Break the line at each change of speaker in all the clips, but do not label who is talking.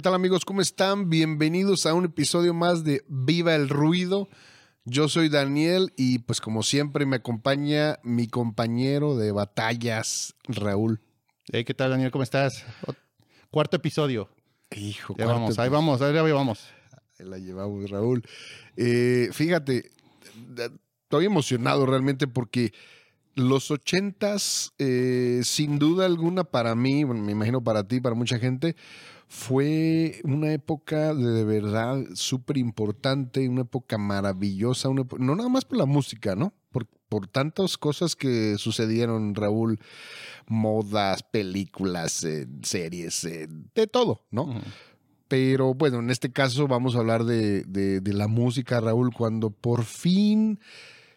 ¿qué tal amigos? ¿Cómo están? Bienvenidos a un episodio más de Viva el Ruido. Yo soy Daniel y pues como siempre me acompaña mi compañero de batallas, Raúl.
Hey, ¿qué tal Daniel? ¿Cómo estás? Cuarto episodio.
Hijo,
ya vamos, ahí vamos, ahí vamos.
Ahí la llevamos, Raúl. Eh, fíjate, estoy emocionado realmente porque los ochentas, eh, sin duda alguna para mí, bueno, me imagino para ti, para mucha gente, fue una época de, verdad súper importante, una época maravillosa, no nada más por la música, ¿no? Por, por tantas cosas que sucedieron, Raúl, modas, películas, eh, series, eh, de todo, ¿no? Pero bueno, en este caso vamos a hablar de, de la música, Raúl, cuando por fin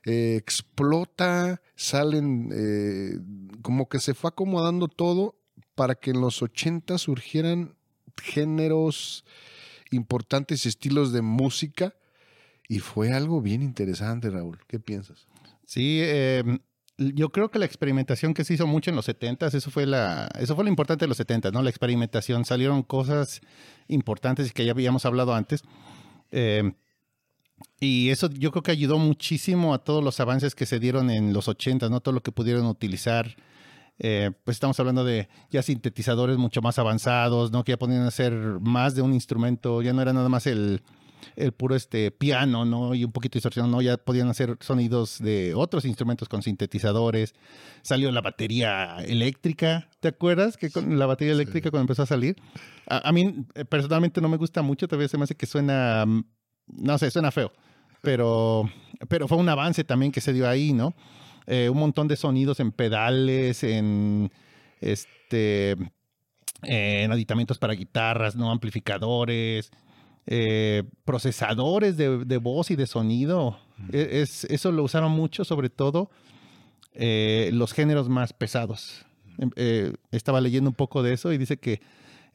eh, explota, salen, como que se fue acomodando todo para que en los 80 surgieran géneros importantes, estilos de música, y fue algo bien interesante, Raúl. ¿Qué piensas?
Sí, em, yo creo que la experimentación que se hizo mucho en los 70 eso fue la eso fue lo importante de los 70 ¿no? La experimentación, salieron cosas importantes que ya habíamos hablado antes. Eh, y eso yo creo que ayudó muchísimo a todos los avances que se dieron en los 80, ¿no? Todo lo que pudieron utilizar. Eh, pues estamos hablando de ya sintetizadores mucho más avanzados, ¿no? Que ya podían hacer más de un instrumento, ya no era nada más el, el puro este piano, ¿no? Y un poquito de distorsión, ¿no? Ya podían hacer sonidos de otros instrumentos con sintetizadores. Salió la batería eléctrica, ¿te acuerdas? Que con la batería eléctrica cuando empezó a salir. A, a, mí eh, personalmente no me gusta mucho, todavía se me hace que suena no sé, suena feo, pero, pero fue un avance también que se dio ahí, ¿no? Eh, un montón de sonidos en pedales, en este en aditamentos para guitarras, ¿no? Amplificadores, eh, procesadores de, voz y de sonido. E, es, eso lo usaron mucho, sobre todo eh, los géneros más pesados. estaba leyendo un poco de eso y dice que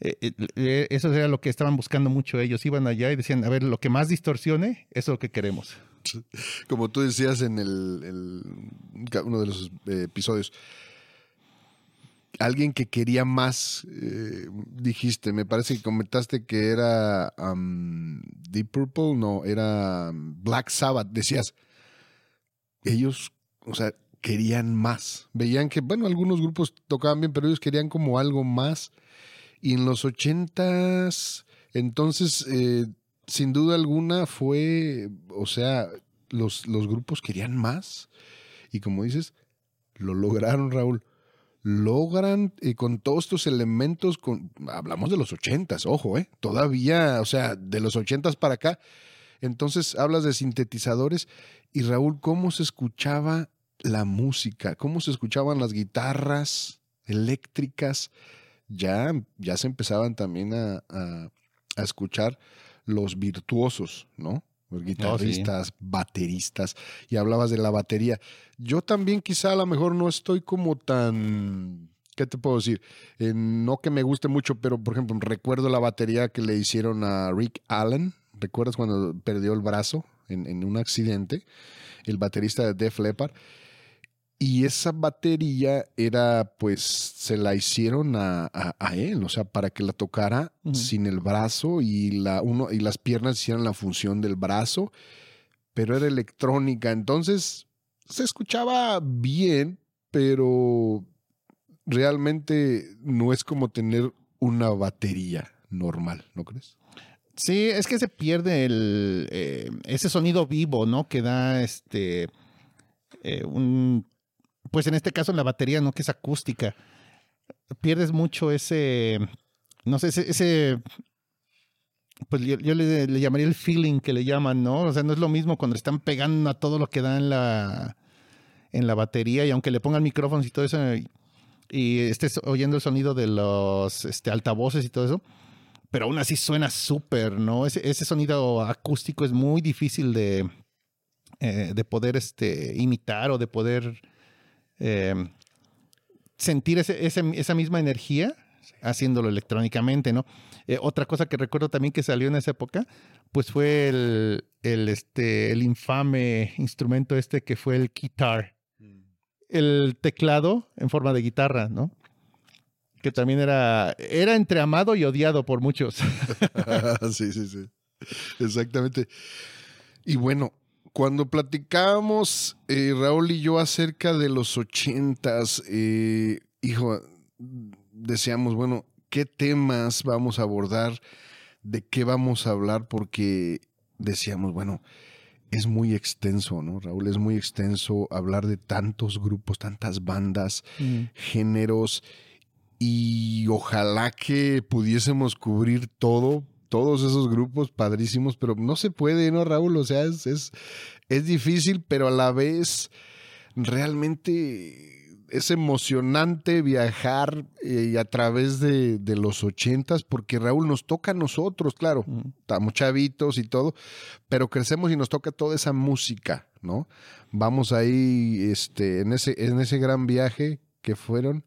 eso era lo que estaban buscando mucho ellos. Iban allá y decían, a ver, lo que más distorsione, eso es lo que queremos.
Como tú decías en el, uno de los episodios, alguien que quería más, dijiste, me parece que comentaste que era Deep Purple, no, era Black Sabbath, decías, ellos, o sea, querían más. Veían que, bueno, algunos grupos tocaban bien, pero ellos querían como algo más y en los ochentas, entonces, eh, sin duda alguna fue, o sea, los, los grupos querían más. Y como dices, lo lograron, Raúl. Logran y con todos estos elementos, con, hablamos de los ochentas, ojo, eh, todavía, o sea, de los ochentas para acá. Entonces hablas de sintetizadores y Raúl, ¿cómo se escuchaba la música? ¿Cómo se escuchaban las guitarras eléctricas? ya, ya se empezaban también a, escuchar los virtuosos, ¿no? Los guitarristas, bateristas, y hablabas de la batería. Yo también quizá a lo mejor no estoy como tan, ¿qué te puedo decir? Eh, no que me guste mucho, pero por ejemplo, recuerdo la batería que le hicieron a Rick Allen. ¿Recuerdas cuando perdió el brazo en, en un accidente? El baterista de Def Leppard. Y esa batería era, pues, se la hicieron a, él, o sea, para que la tocara sin el brazo y, la, uno, y las piernas hicieran la función del brazo, pero era electrónica. Entonces, se escuchaba bien, pero realmente no es como tener una batería normal, ¿no crees?
Sí, es que se pierde el, eh, ese sonido vivo, ¿no? Que da este, eh, un pues en este caso la batería, ¿no? Que es acústica. Pierdes mucho ese, no sé, ese, pues yo, le, llamaría el feeling que le llaman, ¿no? O sea, no es lo mismo cuando están pegando a todo lo que da en la, en la batería y aunque le pongan micrófonos y todo eso y estés oyendo el sonido de los este, altavoces y todo eso, pero aún así suena súper, ¿no? Ese, ese, sonido acústico es muy difícil de, eh, de poder este, imitar o de poder eh, sentir esa misma energía haciéndolo electrónicamente, ¿no? Eh, otra cosa que recuerdo también que salió en esa época, pues fue el, este, el infame instrumento este que fue el guitar. El teclado en forma de guitarra, ¿no? que también era, era entre amado y odiado por muchos.
sí, sí, sí. Exactamente. Y bueno, cuando platicábamos eh, Raúl y yo acerca de los ochentas, eh, hijo, decíamos, bueno, ¿qué temas vamos a abordar? ¿De qué vamos a hablar? Porque decíamos, bueno, es muy extenso, ¿no, Raúl? Es muy extenso hablar de tantos grupos, tantas bandas,
Mm.
géneros, y ojalá que pudiésemos cubrir todo, todos esos grupos padrísimos, pero no se puede, ¿no, Raúl? O sea, es, es, es difícil, pero a la vez realmente es emocionante viajar eh, a través de, de los ochentas, porque Raúl nos toca a nosotros, claro, estamos chavitos y todo, pero crecemos y nos toca toda esa música, ¿no? Vamos ahí este, en, ese, en ese gran viaje que fueron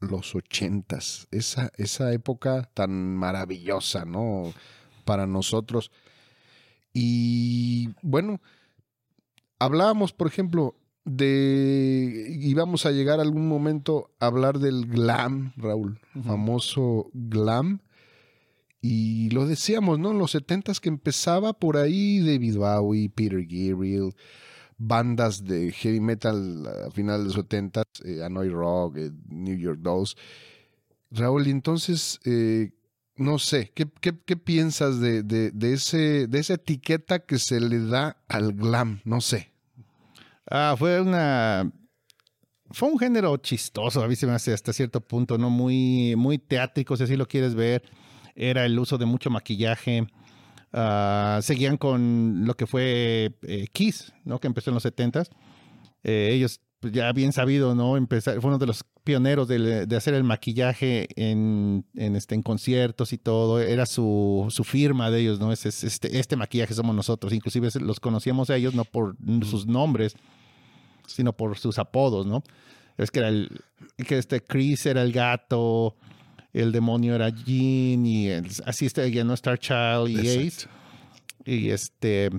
los ochentas, esa, esa época tan maravillosa, ¿no? Para nosotros. Y bueno, hablábamos, por ejemplo, de, íbamos a llegar a algún momento a hablar del glam, Raúl, famoso glam. Y lo decíamos, ¿no? En los setentas que empezaba por ahí David Bowie, Peter Gabriel, bandas de heavy metal a final de los setentas, eh, Hanoi Rock, eh, New York Dolls. Raúl, entonces, eh, no sé, ¿qué, qué, qué piensas de, de, de, ese, de esa etiqueta que se le da al glam? No sé.
Ah, fue una. Fue un género chistoso, a mí se me hace hasta cierto punto, ¿no? Muy, muy teátrico, si así lo quieres ver. Era el uso de mucho maquillaje. Ah, seguían con lo que fue eh, Kiss, ¿no? Que empezó en los 70s. Eh, ellos, pues, ya bien sabido, ¿no? Empezar, fue uno de los pioneros de, de hacer el maquillaje en, en, este, en conciertos y todo. Era su, su firma de ellos, ¿no? Es, es, este, este maquillaje somos nosotros. Inclusive los conocíamos a ellos no por sus nombres, sino por sus apodos, ¿no? Es que era el, que este Chris era el gato, el demonio era Jean y el, así está ¿no? Star Child y Exacto. Ace. Y este,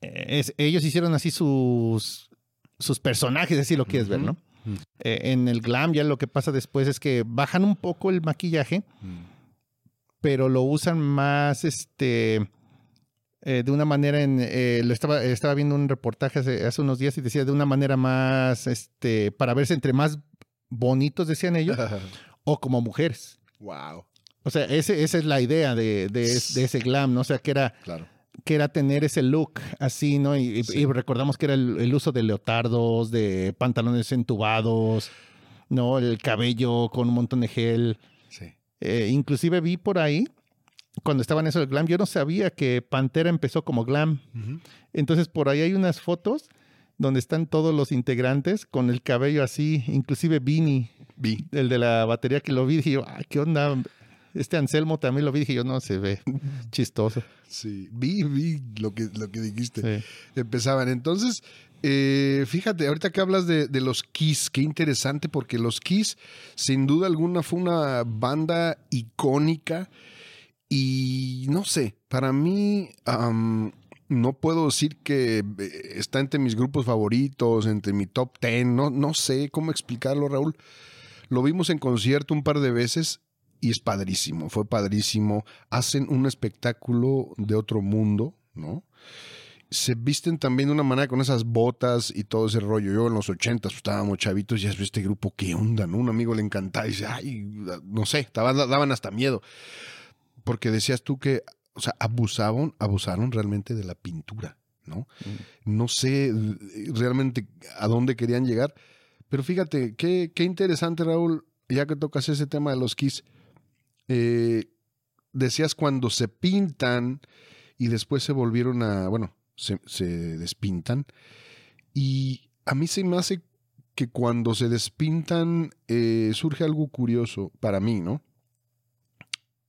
es, ellos hicieron así sus, sus personajes, así lo quieres uh -huh. ver, ¿no? Uh -huh. eh, en el glam ya lo que pasa después es que bajan un poco el maquillaje, uh -huh. pero lo usan más, este, eh, de una manera en, eh, lo estaba, estaba viendo un reportaje hace, hace, unos días y decía de una manera más, este, para verse entre más bonitos, decían ellos, o como mujeres.
Wow.
O sea, ese, esa es la idea de, de, de, ese glam, ¿no? O sea, que era,
claro.
que era tener ese look así, ¿no? Y, sí. y recordamos que era el, el, uso de leotardos, de pantalones entubados, ¿no? El cabello con un montón de gel.
Sí.
Eh, inclusive vi por ahí, cuando estaba en eso del glam, yo no sabía que Pantera empezó como glam.
Uh -huh.
Entonces, por ahí hay unas fotos donde están todos los integrantes con el cabello así, inclusive Vini,
Vi.
el de la batería que lo vi, dije yo, ay, ¿qué onda? Este Anselmo también lo vi, dije yo, no, se ve chistoso.
Sí, vi, vi lo que, lo que dijiste. Sí. Empezaban. Entonces, eh, fíjate, ahorita que hablas de, de, los Kiss, qué interesante, porque los Kiss, sin duda alguna, fue una banda icónica y no sé, para mí... Um, no puedo decir que eh, está entre mis grupos favoritos, entre mi top ten, no, no sé cómo explicarlo, Raúl. Lo vimos en concierto un par de veces y es padrísimo, fue padrísimo. Hacen un espectáculo de otro mundo, ¿no? Se visten también de una manera con esas botas y todo ese rollo. Yo en los ochentas pues, estábamos chavitos y ya este grupo, ¿qué onda? ¿no? Un amigo le encantaba y dice, ay, no sé, daban hasta miedo. Porque decías tú que o sea, abusaban, abusaron realmente de la pintura, ¿no? Mm. No sé realmente a dónde querían llegar, pero fíjate, qué, qué interesante, Raúl, ya que tocas ese tema de los Kiss, eh, decías cuando se pintan y después se volvieron a, bueno, se, se despintan, y a mí se me hace que cuando se despintan eh, surge algo curioso para mí, ¿no?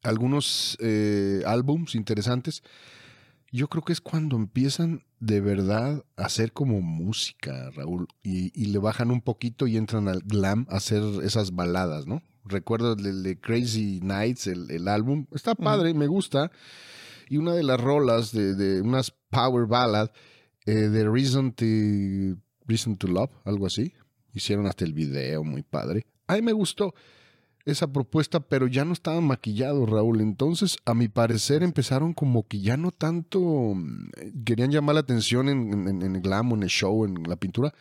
Algunos eh, álbums interesantes. Yo creo que es cuando empiezan de verdad a hacer como música, Raúl, y, y, le bajan un poquito y entran al glam a hacer esas baladas, ¿no? Recuerdo el de Crazy Nights, el, el álbum, está padre, me gusta. Y una de las rolas de, de unas power ballad eh, de Reason to, Reason to Love, algo así. Hicieron hasta el video, muy padre. A mí me gustó. Esa propuesta, pero ya no estaban maquillados, Raúl. Entonces, a mi parecer, empezaron como que ya no tanto mm, querían llamar la atención en, en, en el glam, en el show, en la pintura,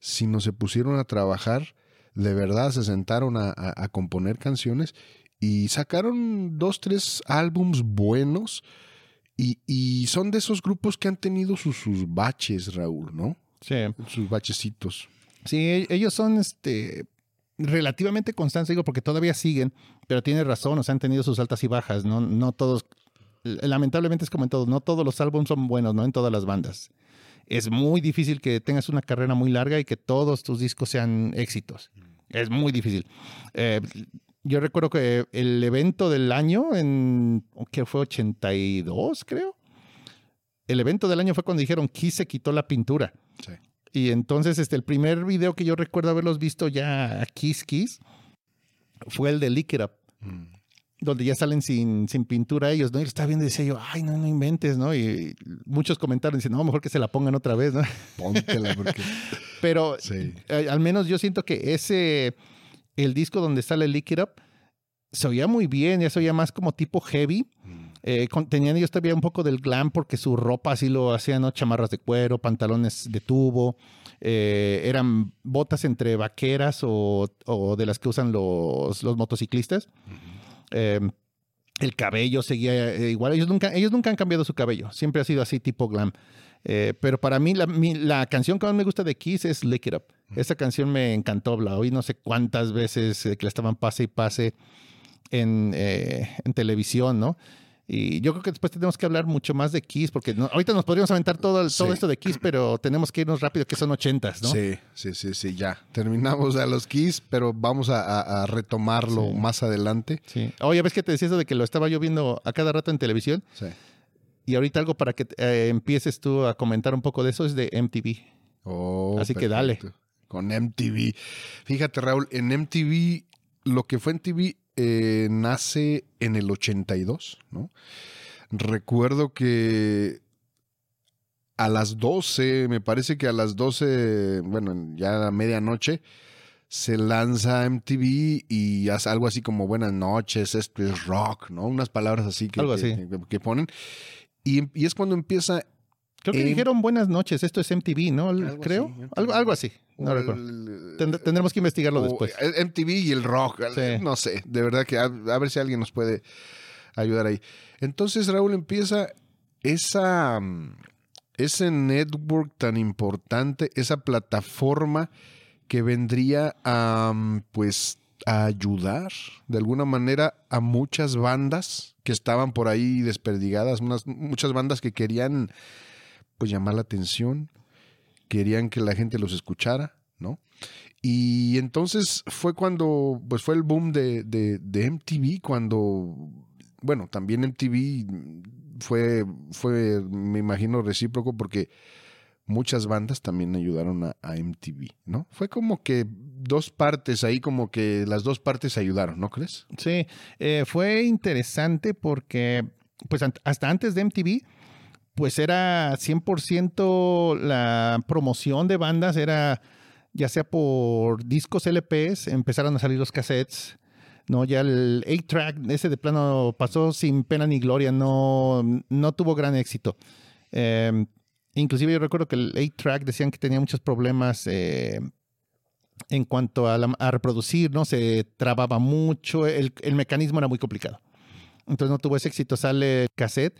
sino se pusieron a trabajar, de verdad se sentaron a, a, a componer canciones y sacaron dos, tres álbums buenos. Y, y, son de esos grupos que han tenido sus, sus baches, Raúl, ¿no?
Sí.
Sus bachecitos.
Sí, ellos son este relativamente constantes, digo, porque todavía siguen, pero tiene razón, o sea, han tenido sus altas y bajas, ¿no? No todos, lamentablemente es como en todo, no todos los álbumes son buenos, ¿no? En todas las bandas. Es muy difícil que tengas una carrera muy larga y que todos tus discos sean éxitos. Es muy difícil. Eh, yo recuerdo que el evento del año, en que fue 82, creo. El evento del año fue cuando dijeron Kiss se quitó la pintura.
Sí.
Y entonces, este, el primer video que yo recuerdo haberlos visto ya a Kiss Kiss fue el de Lick It Up, mm. donde ya salen sin, sin pintura ellos, ¿no? Y lo estaba viendo y decía yo, ay, no, no inventes, ¿no? Y muchos comentaron, dicen, no, mejor que se la pongan otra vez, ¿no?
Póntela, porque...
Pero sí. eh, al menos yo siento que ese, el disco donde sale Lick It Up, se oía muy bien, ya se oía más como tipo heavy. Mm. Eh, con, tenían ellos todavía un poco del glam porque su ropa así lo hacían, ¿no? Chamarras de cuero, pantalones de tubo, eh, eran botas entre vaqueras o, o, de las que usan los, los motociclistas. Eh, el cabello seguía igual. Ellos nunca, ellos nunca han cambiado su cabello, siempre ha sido así tipo glam. Eh, pero para mí la, mi, la, canción que más me gusta de Kiss es Lick It Up. Esa canción me encantó, la oí no sé cuántas veces eh, que la estaban pase y pase en, en televisión, ¿no? Y yo creo que después tenemos que hablar mucho más de Kiss, porque no, ahorita nos podríamos aventar todo, el, sí. todo esto de Kiss, pero tenemos que irnos rápido, que son ochentas, ¿no?
Sí, sí, sí, sí, ya. Terminamos a los Kiss, pero vamos a, a, a retomarlo sí. más adelante.
Sí. Oye, ¿ves que te decía eso de que lo estaba yo viendo a cada rato en televisión?
Sí.
Y ahorita algo para que eh, empieces tú a comentar un poco de eso es de MTV.
Oh,
Así
perfecto.
que dale.
Con MTV. Fíjate, Raúl, en MTV, lo que fue MTV eh, nace en el 82, ¿no? Recuerdo que a las 12, me parece que a las 12, bueno, ya a medianoche, se lanza MTV y hace algo así como buenas noches, esto es rock, ¿no? Unas palabras así que,
algo así.
que, que ponen. Y, y, es cuando empieza...
Creo que eh, dijeron buenas noches, esto es MTV, ¿no? Algo Creo. Así, algo, algo así. No Tendremos que investigarlo después.
MTV y el rock, sí. no sé, de verdad que a, a, ver si alguien nos puede ayudar ahí. Entonces Raúl empieza esa, ese network tan importante, esa plataforma que vendría a, pues, a ayudar de alguna manera a muchas bandas que estaban por ahí desperdigadas, unas, muchas bandas que querían pues llamar la atención, querían que la gente los escuchara, ¿no? Y entonces fue cuando, pues fue el boom de, de, de MTV, cuando, bueno, también MTV fue, fue, me imagino, recíproco porque muchas bandas también ayudaron a, MTV, ¿no? Fue como que dos partes ahí, como que las dos partes ayudaron, ¿no crees?
Sí, eh, fue interesante porque, pues hasta antes de MTV, pues era 100% la promoción de bandas, era ya sea por discos LPs, empezaron a salir los cassettes, ¿no? Ya el 8-track, ese de plano pasó sin pena ni gloria, no, no tuvo gran éxito. Eh, inclusive yo recuerdo que el 8-track decían que tenía muchos problemas eh, en cuanto a, la, a, reproducir, ¿no? Se trababa mucho, el, el mecanismo era muy complicado. Entonces no tuvo ese éxito, sale el cassette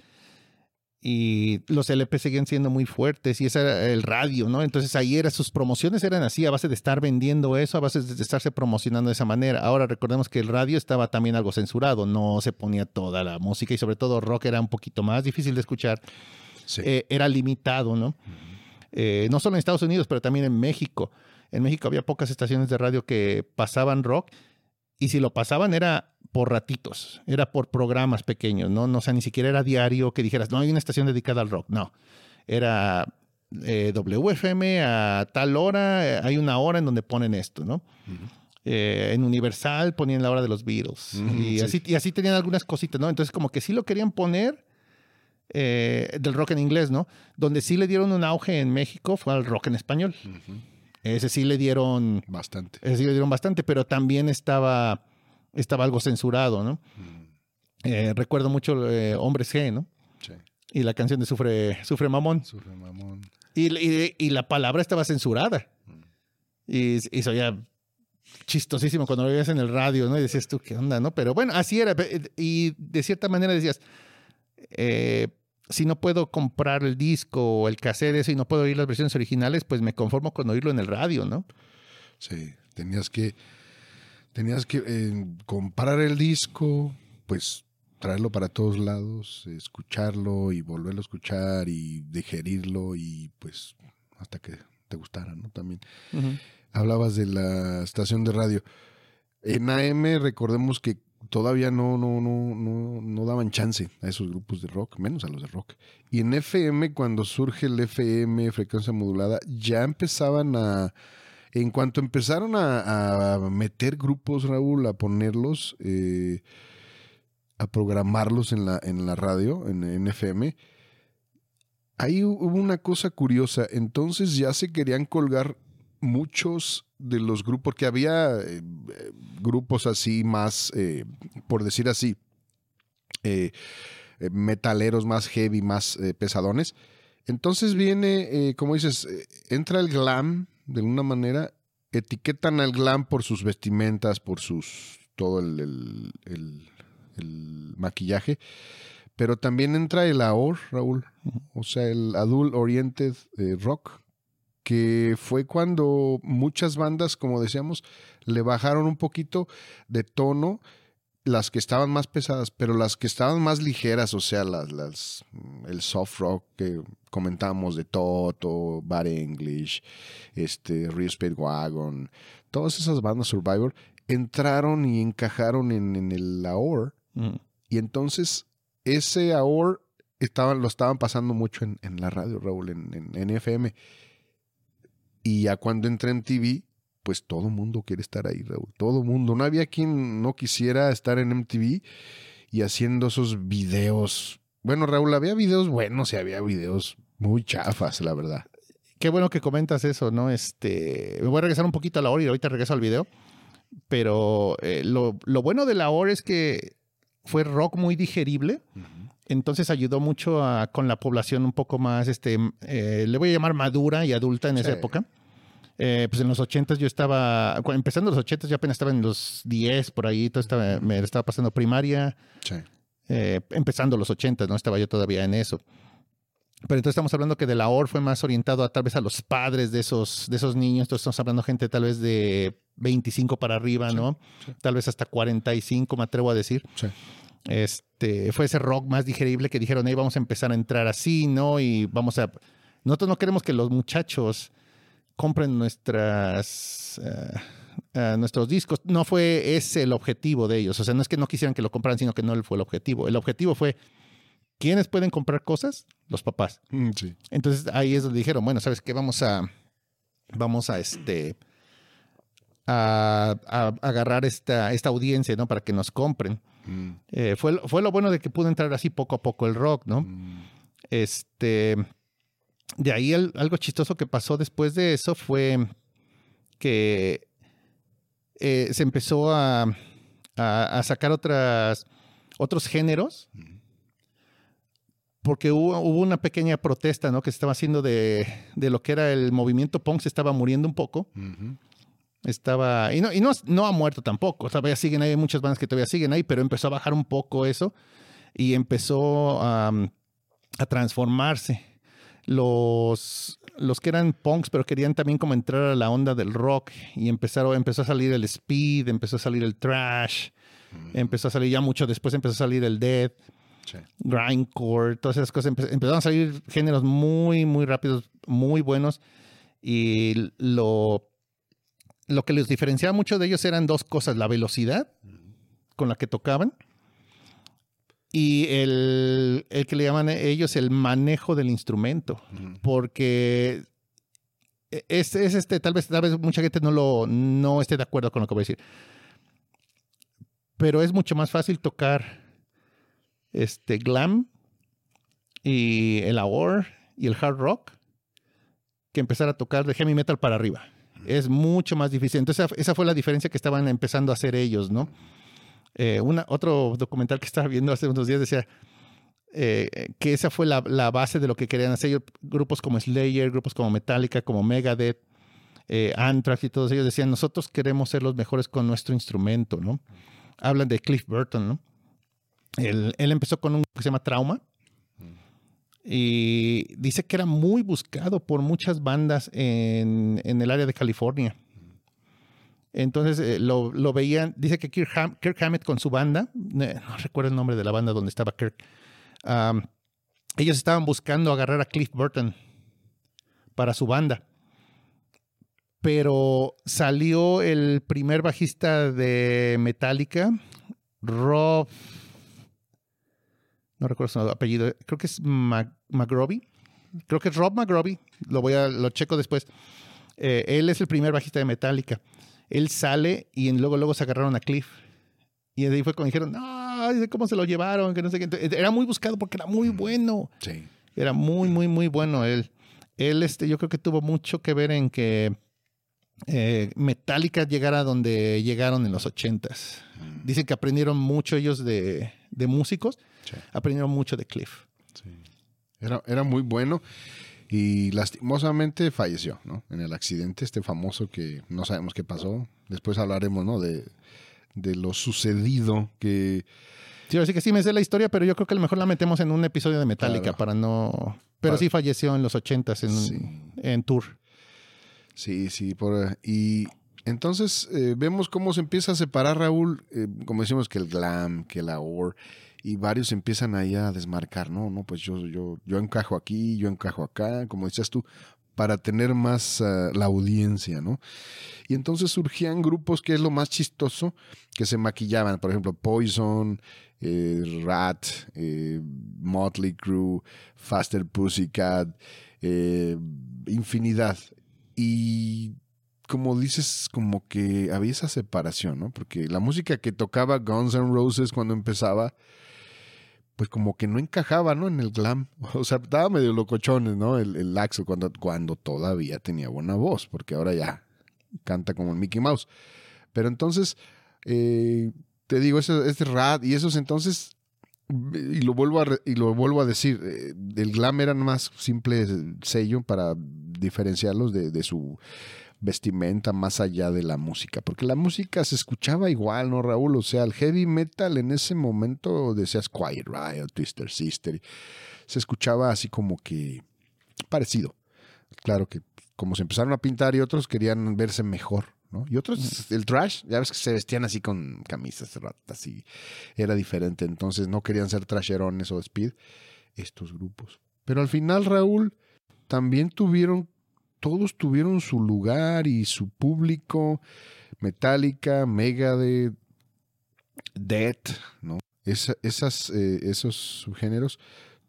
y los LP seguían siendo muy fuertes y ese era el radio, ¿no? Entonces ahí era, sus promociones eran así, a base de estar vendiendo eso, a base de estarse promocionando de esa manera. Ahora recordemos que el radio estaba también algo censurado, no se ponía toda la música y sobre todo rock era un poquito más difícil de escuchar. Sí. Eh, era limitado, ¿no? Uh -huh. eh, no solo en Estados Unidos, pero también en México. En México había pocas estaciones de radio que pasaban rock y si lo pasaban era por ratitos, era por programas pequeños, ¿no? No o sea, ni siquiera era diario que dijeras, no hay una estación dedicada al rock, no. Era eh, WFM a tal hora, eh, hay una hora en donde ponen esto, ¿no? Uh -huh. eh, en Universal ponían la hora de los Beatles. Uh -huh, y, sí. así, y así tenían algunas cositas, ¿no? Entonces, como que sí lo querían poner eh, del rock en inglés, ¿no? Donde sí le dieron un auge en México fue al rock en español. Uh -huh. Ese sí le dieron.
Bastante.
Ese sí le dieron bastante, pero también estaba estaba algo censurado, ¿no? Eh, recuerdo mucho eh, Hombres G, ¿no?
Sí.
Y la canción de Sufre, Sufre Mamón.
Sufre mamón.
Y, y- y la palabra estaba censurada. Y, y se oía chistosísimo cuando lo veías en el radio, ¿no? Y decías tú, ¿qué onda, no? Pero bueno, así era. Y de cierta manera decías, eh, si no puedo comprar el disco o el cassette, eso, y no puedo oír las versiones originales, pues me conformo con oírlo en el radio, ¿no?
Sí, tenías que, tenías que eh, comprar el disco, pues traerlo para todos lados, escucharlo y volverlo a escuchar y digerirlo y pues hasta que te gustara, ¿no? También hablabas de la estación de radio. En AM recordemos que todavía no, no, no, no, no daban chance a esos grupos de rock, menos a los de rock. Y en FM, cuando surge el FM, frecuencia modulada, ya empezaban a, en cuanto empezaron a, meter grupos, Raúl, a ponerlos, eh, a programarlos en la, en la radio, en, en FM, ahí hubo una cosa curiosa. Entonces ya se querían colgar muchos de los grupos, porque había eh, grupos así más, eh, por decir así, metaleros más heavy, más pesadones. Entonces viene, como dices, entra el glam de alguna manera, etiquetan al glam por sus vestimentas, por sus todo el, el- el- el maquillaje, pero también entra el AOR, Raúl, o sea, el Adult Oriented eh, Rock, que fue cuando muchas bandas, como decíamos, le bajaron un poquito de tono las que estaban más pesadas, pero las que estaban más ligeras, o sea, las, las el soft rock que comentábamos de Toto, Bad English, este, Real Speedwagon, todas esas bandas Survivor entraron y encajaron en, en el AOR
Ujú.
y entonces ese AOR estaban, lo estaban pasando mucho en, en la radio, Raúl, en, en- en FM. Y ya cuando entré en TV, pues todo mundo quiere estar ahí, Raúl. Todo mundo. No había quien no quisiera estar en MTV y haciendo esos videos. Bueno, Raúl, había videos buenos y había videos muy chafas, la verdad.
Qué bueno que comentas eso, ¿no? Este, me voy a regresar un poquito a la hora y ahorita regreso al video. Pero eh, lo, lo bueno de la hora es que fue rock muy digerible. Entonces ayudó mucho a- con la población un poco más, este, eh, le voy a llamar madura y adulta en esa época. Eh, pues en los 80 yo estaba, empezando los 80 yo apenas estaba en los 10 por ahí, todo estaba, me estaba pasando primaria,
Sí.
eh, empezando los 80, no estaba yo todavía en eso. Pero entonces estamos hablando que de la OR fue más orientado a tal vez a los padres de esos, de esos niños. Entonces estamos hablando gente tal vez de 25 para arriba,
Sí,
¿no?
sí.
Tal vez hasta 45, me atrevo a decir.
Sí.
Este, fue ese rock más digerible que dijeron, ahí vamos a empezar a entrar así, ¿no? Y vamos a... Nosotros no queremos que los muchachos compren nuestras... eh, eh, nuestros discos. No fue ese el objetivo de ellos. O sea, no es que no quisieran que lo compraran, sino que no fue el objetivo. El objetivo fue, ¿quiénes pueden comprar cosas? Los papás.
Mm, Sí.
Entonces ahí es donde dijeron, bueno, ¿sabes qué? Vamos a, vamos a este, a, a agarrar esta, esta audiencia, ¿no? Para que nos compren.
Mm,
Eh, fue, lo- fue lo bueno de que pudo entrar así poco a poco el rock, ¿no?
mm.
Este, de ahí el- algo chistoso que pasó después de eso fue que eh, se empezó a, a- a sacar otras, otros géneros porque hubo, hubo una pequeña protesta, ¿no? Que se estaba haciendo de, de lo que era el movimiento punk, se estaba muriendo un poco. Estaba. Y no, y no, no ha muerto tampoco. Todavía siguen ahí, hay muchas bandas que todavía siguen ahí, pero empezó a bajar un poco eso y empezó a transformarse. Los, los que eran punks, pero querían también como entrar a la onda del rock y empezaron, empezó a salir el speed, empezó a salir el trash, empezó a salir ya mucho después, empezó a salir el death
Sí.
grindcore, todas esas cosas. Empe- empezaron a salir géneros muy, muy rápidos, muy buenos. Y lo, lo que les diferenciaba mucho de ellos eran dos cosas: la velocidad con la que tocaban y el, el que le llaman ellos el manejo del instrumento. Porque es, es este, tal vez, tal vez mucha gente no lo no esté de acuerdo con lo que voy a decir. Pero es mucho más fácil tocar este glam y el AOR y el hard rock que empezar a tocar de heavy metal para arriba. Es mucho más difícil. Entonces, esa, esa fue la diferencia que estaban empezando a hacer ellos, ¿no? Eh, otro documental que estaba viendo hace unos días decía eh, que esa fue la, la, base de lo que querían hacer. Grupos como Slayer, grupos como Metallica, como Megadeth, eh, Anthrax y todos ellos decían, nosotros queremos ser los mejores con nuestro instrumento, ¿no? Hablan de Cliff Burton, ¿no? Él, él empezó con un que se llama Trauma, y dice que era muy buscado por muchas bandas en, en el área de California. Entonces eh, lo, lo, veían, dice que Kirk, Ham, Kirk, Hammett con su banda, no recuerdo el nombre de la banda donde estaba Kirk, ellos estaban buscando agarrar a Cliff Burton para su banda. Pero salió el primer bajista de Metallica, Rob no recuerdo su apellido, creo que es McGroby. Creo que es Rob McGroby, lo voy a, lo checo después. Eh, él es el primer bajista de Metallica. Él sale y luego, luego se agarraron a Cliff. Y ahí fue cuando dijeron, no, ¿cómo se lo llevaron? Que no sé qué. Era muy buscado porque era muy bueno.
Sí.
Era muy, muy, muy bueno él. Él, este, yo creo que tuvo mucho que ver en que eh, Metallica llegara donde llegaron en los ochentas. Dicen que aprendieron mucho ellos de, de músicos Aprendieron mucho de Cliff.
Era, era muy bueno y lastimosamente falleció, ¿no? En el accidente este famoso que no sabemos qué pasó. Después hablaremos, ¿no? De, de lo sucedido que...
Sí, así que sí me sé la historia, pero yo creo que a lo mejor la metemos en un episodio de Metallica para no... Pero sí falleció en los ochentas en, en tour.
Sí, sí, por... Y entonces eh, vemos cómo se empieza a separar Raúl, eh, como decimos que el glam, que la or y varios empiezan ahí a desmarcar, no, no, pues yo, yo, yo encajo aquí, yo encajo acá, como decías tú, para tener más ah, la audiencia, ¿no? Y entonces surgían grupos que es lo más chistoso, que se maquillaban, por ejemplo, Poison, eh, Rat, eh, Motley Crue, Faster Pussycat, eh, infinidad. Y como dices, como que había esa separación, ¿no? Porque la música que tocaba Guns N' Roses cuando empezaba, pues como que no encajaba, ¿no? En el glam. O sea, estaba medio locochones, ¿no? El, el cuando, cuando todavía tenía buena voz, porque ahora ya canta como el Mickey Mouse. Pero entonces, eh, te digo, ese, este rad y esos entonces, y lo vuelvo a, y lo vuelvo a decir, eh, el glam era más simple sello para diferenciarlos de, de su vestimenta más allá de la música, porque la música se escuchaba igual, ¿no, Raúl? O sea, el heavy metal en ese momento decías Quiet Riot, Twister Sister, se escuchaba así como que parecido. Claro que como se empezaron a pintar y otros querían verse mejor, ¿no? Y otros, el trash, ya ves que se vestían así con camisas así, era diferente, entonces no querían ser trasherones o speed estos grupos. Pero al final, Raúl, también tuvieron todos tuvieron su lugar y su público. Metallica, Megadeth, Death, ¿no? esas, eh, esos subgéneros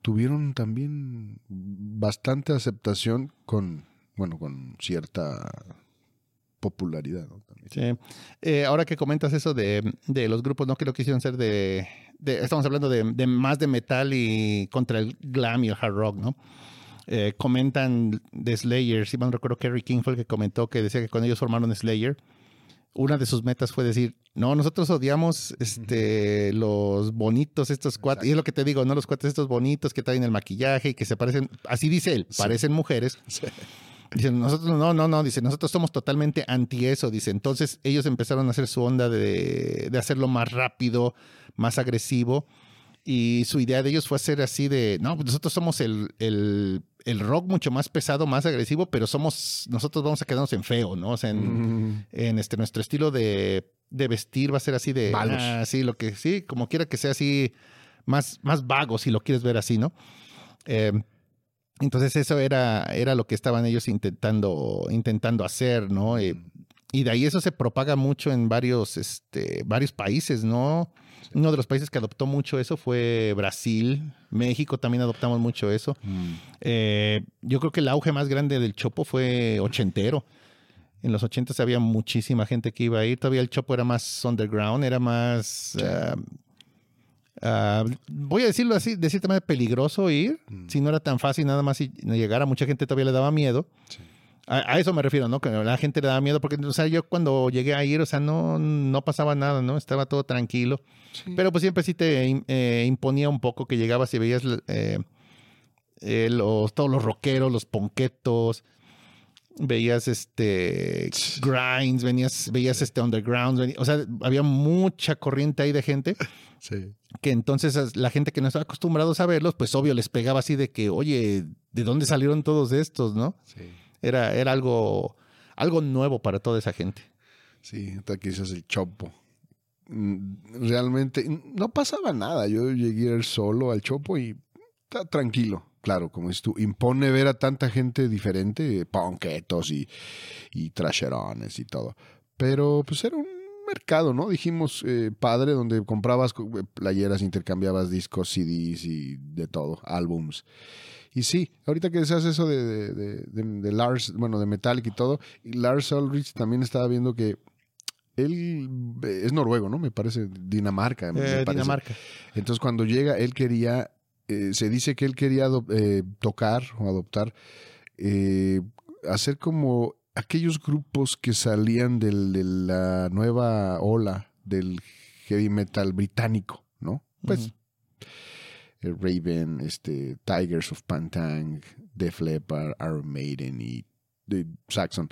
tuvieron también bastante aceptación con, bueno, con cierta popularidad.
Sí. Eh, ahora que comentas eso de, los grupos, no que quisieron ser de, estamos hablando de, de, más de metal y contra el glam y el hard rock, ¿no? Eh, comentan de Slayer, si mal no recuerdo, Kerry King fue el que comentó que decía que cuando ellos formaron Slayer, una de sus metas fue decir, no, nosotros odiamos este, los bonitos, estos cuates, y es lo que te digo, no los cuates estos bonitos que traen el maquillaje y que se parecen, así dice él, parecen mujeres. Dicen, nosotros no, no, no, dice, nosotros somos totalmente anti eso, dice. Entonces ellos empezaron a hacer su onda de, de hacerlo más rápido, más agresivo. Y su idea de ellos fue hacer así de, no, pues nosotros somos el, el el rock mucho más pesado, más agresivo, pero somos, nosotros vamos a quedarnos en feo, ¿no? O sea, en, mm. este, nuestro estilo de, vestir va a ser así de... Ah, sí, lo que, sí, como quiera que sea así, más, más vago, si lo quieres ver así, ¿no? Em, entonces eso era, era lo que estaban ellos intentando, intentando hacer, ¿no? Eh, y de ahí eso se propaga mucho en varios, este, varios países, ¿no? Uno de los países que adoptó mucho eso fue Brasil. México también adoptamos mucho eso. Mm. Eh, yo creo que el auge más grande del Chopo fue ochentero. En los ochentas había muchísima gente que iba a ir. Todavía el Chopo era más underground, era más... Ah, voy a decirlo así, de cierta manera peligroso ir. Mm. Si no era tan fácil nada más llegar a mucha gente todavía le daba miedo. A, eso me refiero, ¿no? Que la gente le daba miedo, porque, o sea, yo cuando llegué a ir, o sea, no, no pasaba nada, ¿no? Estaba todo tranquilo. Pero pues siempre sí te eh, imponía un poco que llegabas y veías eh, eh, los, todos los rockeros, los ponquetos, veías este grinds, venías, veías este underground, o sea, había mucha corriente ahí de gente.
Sí.
Que entonces la gente que no estaba acostumbrado a verlos, pues obvio les pegaba así de que, oye, ¿de dónde salieron todos estos, no?
Sí.
Era, era algo, algo nuevo para toda esa gente.
Sí, hasta que dices el chopo. Mm, realmente no pasaba nada. Yo llegué a ir solo al chopo y está tranquilo. Claro, como dices tú, impone ver a tanta gente diferente, ponquetos y, y trasherones y todo. Pero pues era un mercado, ¿no? Dijimos eh, padre, donde comprabas eh, playeras, intercambiabas discos, CDs y de todo, álbums. Y sí, ahorita que decías eso de, de, Lars, bueno, de Metallic y todo, y Lars Ulrich también estaba viendo que él es noruego, ¿no? Me parece, Dinamarca.
Eh, Dinamarca.
Entonces cuando llega, él quería eh, se dice que él quería eh, tocar o adoptar, eh, hacer como aquellos grupos que salían de la nueva ola del heavy metal británico, ¿no? Pues Raven, este, Tigers of Pantang, Def Leppard, Iron Maiden y Saxon.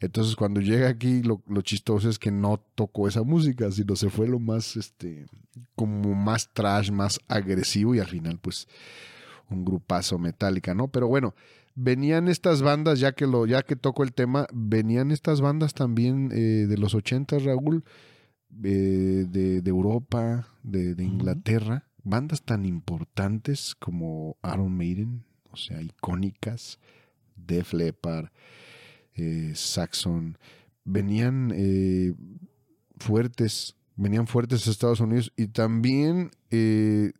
Entonces, cuando llega aquí, lo, chistoso es que no tocó esa música, sino se fue lo más, este, como más trash, más agresivo y al final, pues, un grupazo metálica, ¿no? Pero bueno, venían estas bandas, ya que lo, ya que toco el tema, venían estas bandas también eh, de los 80, Raúl, eh, de, Europa, de, Inglaterra, bandas tan importantes como Iron Maiden, o sea, icónicas, Def Leppard, eh, Saxon, venían eh, fuertes, venían fuertes a Estados Unidos y también, eh,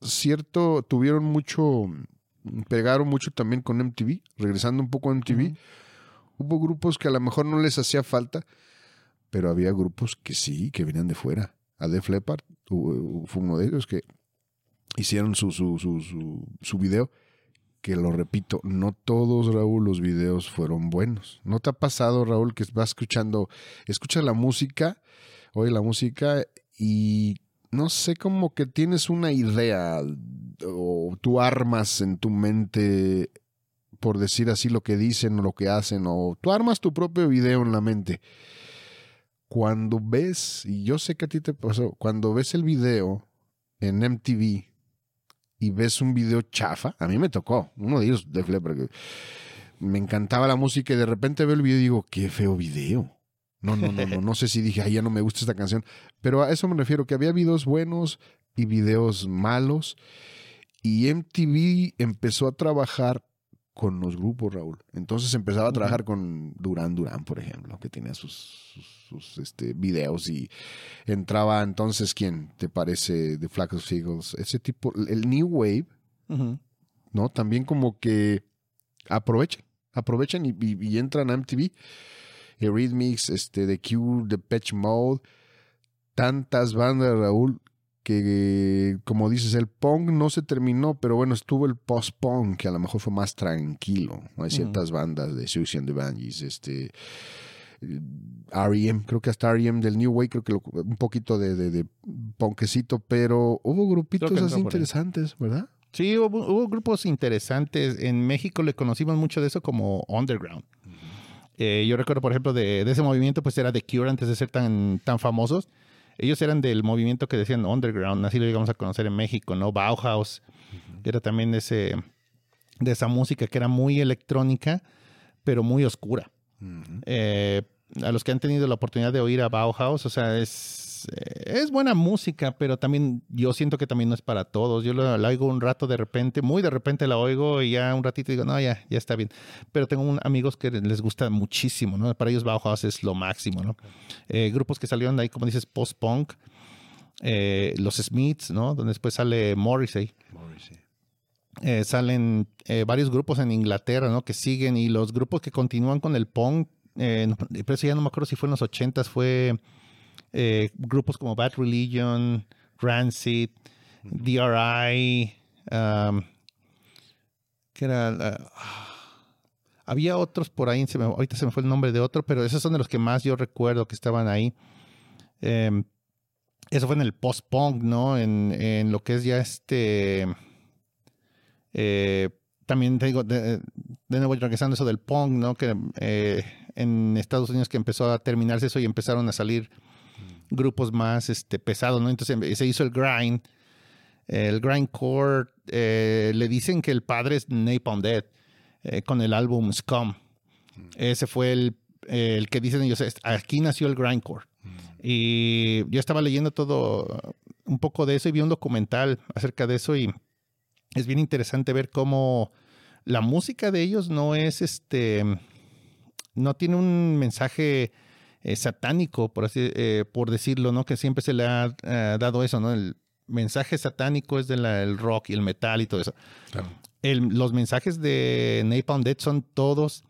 cierto, tuvieron mucho, pegaron mucho también con MTV, regresando un poco a MTV. Hubo grupos que a lo mejor no les hacía falta, pero había grupos que sí, que venían de fuera. A Def Leppard fue uno de ellos que hicieron su, su, su, su, video que lo repito, no todos, Raúl, los videos fueron buenos. ¿No te ha pasado, Raúl, que vas escuchando, escuchas la música, oye la música y no sé, como que tienes una idea o tú armas en tu mente, por decir así, lo que dicen o lo que hacen, o tú armas tu propio video en la mente. Cuando ves, y yo sé que a ti te pasó, cuando ves el video en MTV y ves un video chafa, a mí me tocó, uno de ellos de Flepper, me encantaba la música y de repente veo el video y digo, qué feo video. No, no, no, no, no sé si dije, ay, ya no me gusta esta canción, pero a eso me refiero, que había videos buenos y videos malos y MTV empezó a trabajar con los grupos, Raúl. Entonces empezaba a trabajar con Duran Duran, por ejemplo, que tenía sus, sus, este, videos y entraba entonces, ¿quién te parece? The Flag of Eagles, ese tipo, el New Wave, ¿no? También como que aprovechan, aprovechan y, entran a MTV. Eurythmics, este, The Cure, The Patch Mode, tantas bandas, Raúl, que como dices, el punk no se terminó, pero bueno, estuvo el post-punk, que a lo mejor fue más tranquilo. Hay ciertas bandas de Suicide and the Banshees, este... R.E.M., creo que hasta R.E.M. del New Way, creo que un poquito de, de, punkecito, pero hubo grupitos así interesantes, ¿verdad?
Sí, hubo, grupos interesantes. En México le conocimos mucho de eso como underground. Eh, yo recuerdo, por ejemplo, de, de, ese movimiento, pues era The Cure antes de ser tan, tan famosos. Ellos eran del movimiento que decían underground, así lo llegamos a conocer en México, ¿no? Bauhaus, era también de, ese, de esa música que era muy electrónica, pero muy oscura. Eh, a los que han tenido la oportunidad de oír a Bauhaus, o sea, es es, buena música, pero también yo siento que también no es para todos. Yo la, oigo un rato de repente, muy de repente la oigo y ya un ratito digo, no, ya, ya está bien. Pero tengo amigos que les gusta muchísimo, ¿no? Para ellos Bauhaus es lo máximo, ¿no? Eh, grupos que salieron de ahí, como dices, post-punk, eh, los Smiths, ¿no? Donde después sale Morrissey. Eh, salen varios grupos en Inglaterra, ¿no? Que siguen y los grupos que continúan con el punk, pero eso ya no me acuerdo si fue en los 80 fue eh, grupos como Bad Religion, Rancid, DRI, um, que era Había otros por ahí, se me- ahorita se me fue el nombre de otro, pero esos son de los que más yo recuerdo que estaban ahí. Em, eso fue en el post-punk, ¿no? En, en lo que es ya este... eh, también te digo, de, de nuevo regresando eso del punk, ¿no? Que eh, en Estados Unidos que empezó a terminarse eso y empezaron a salir grupos más este, pesados, ¿no? Entonces em- se hizo el grind. El grindcore, eh, le dicen que el padre es Napalm Death, eh, con el álbum Scum. Ese fue el, el que dicen ellos, "Est- aquí nació el grindcore. Y yo estaba leyendo todo, un poco de eso y vi un documental acerca de eso y es bien interesante ver cómo la música de ellos no es este, no tiene un mensaje eh, satánico, por así, eh, por decirlo, ¿no? Que siempre se le ha eh, dado eso, ¿no? El mensaje satánico es del rock y el metal y todo eso.
Claro.
El- los mensajes de Napalm Death son todos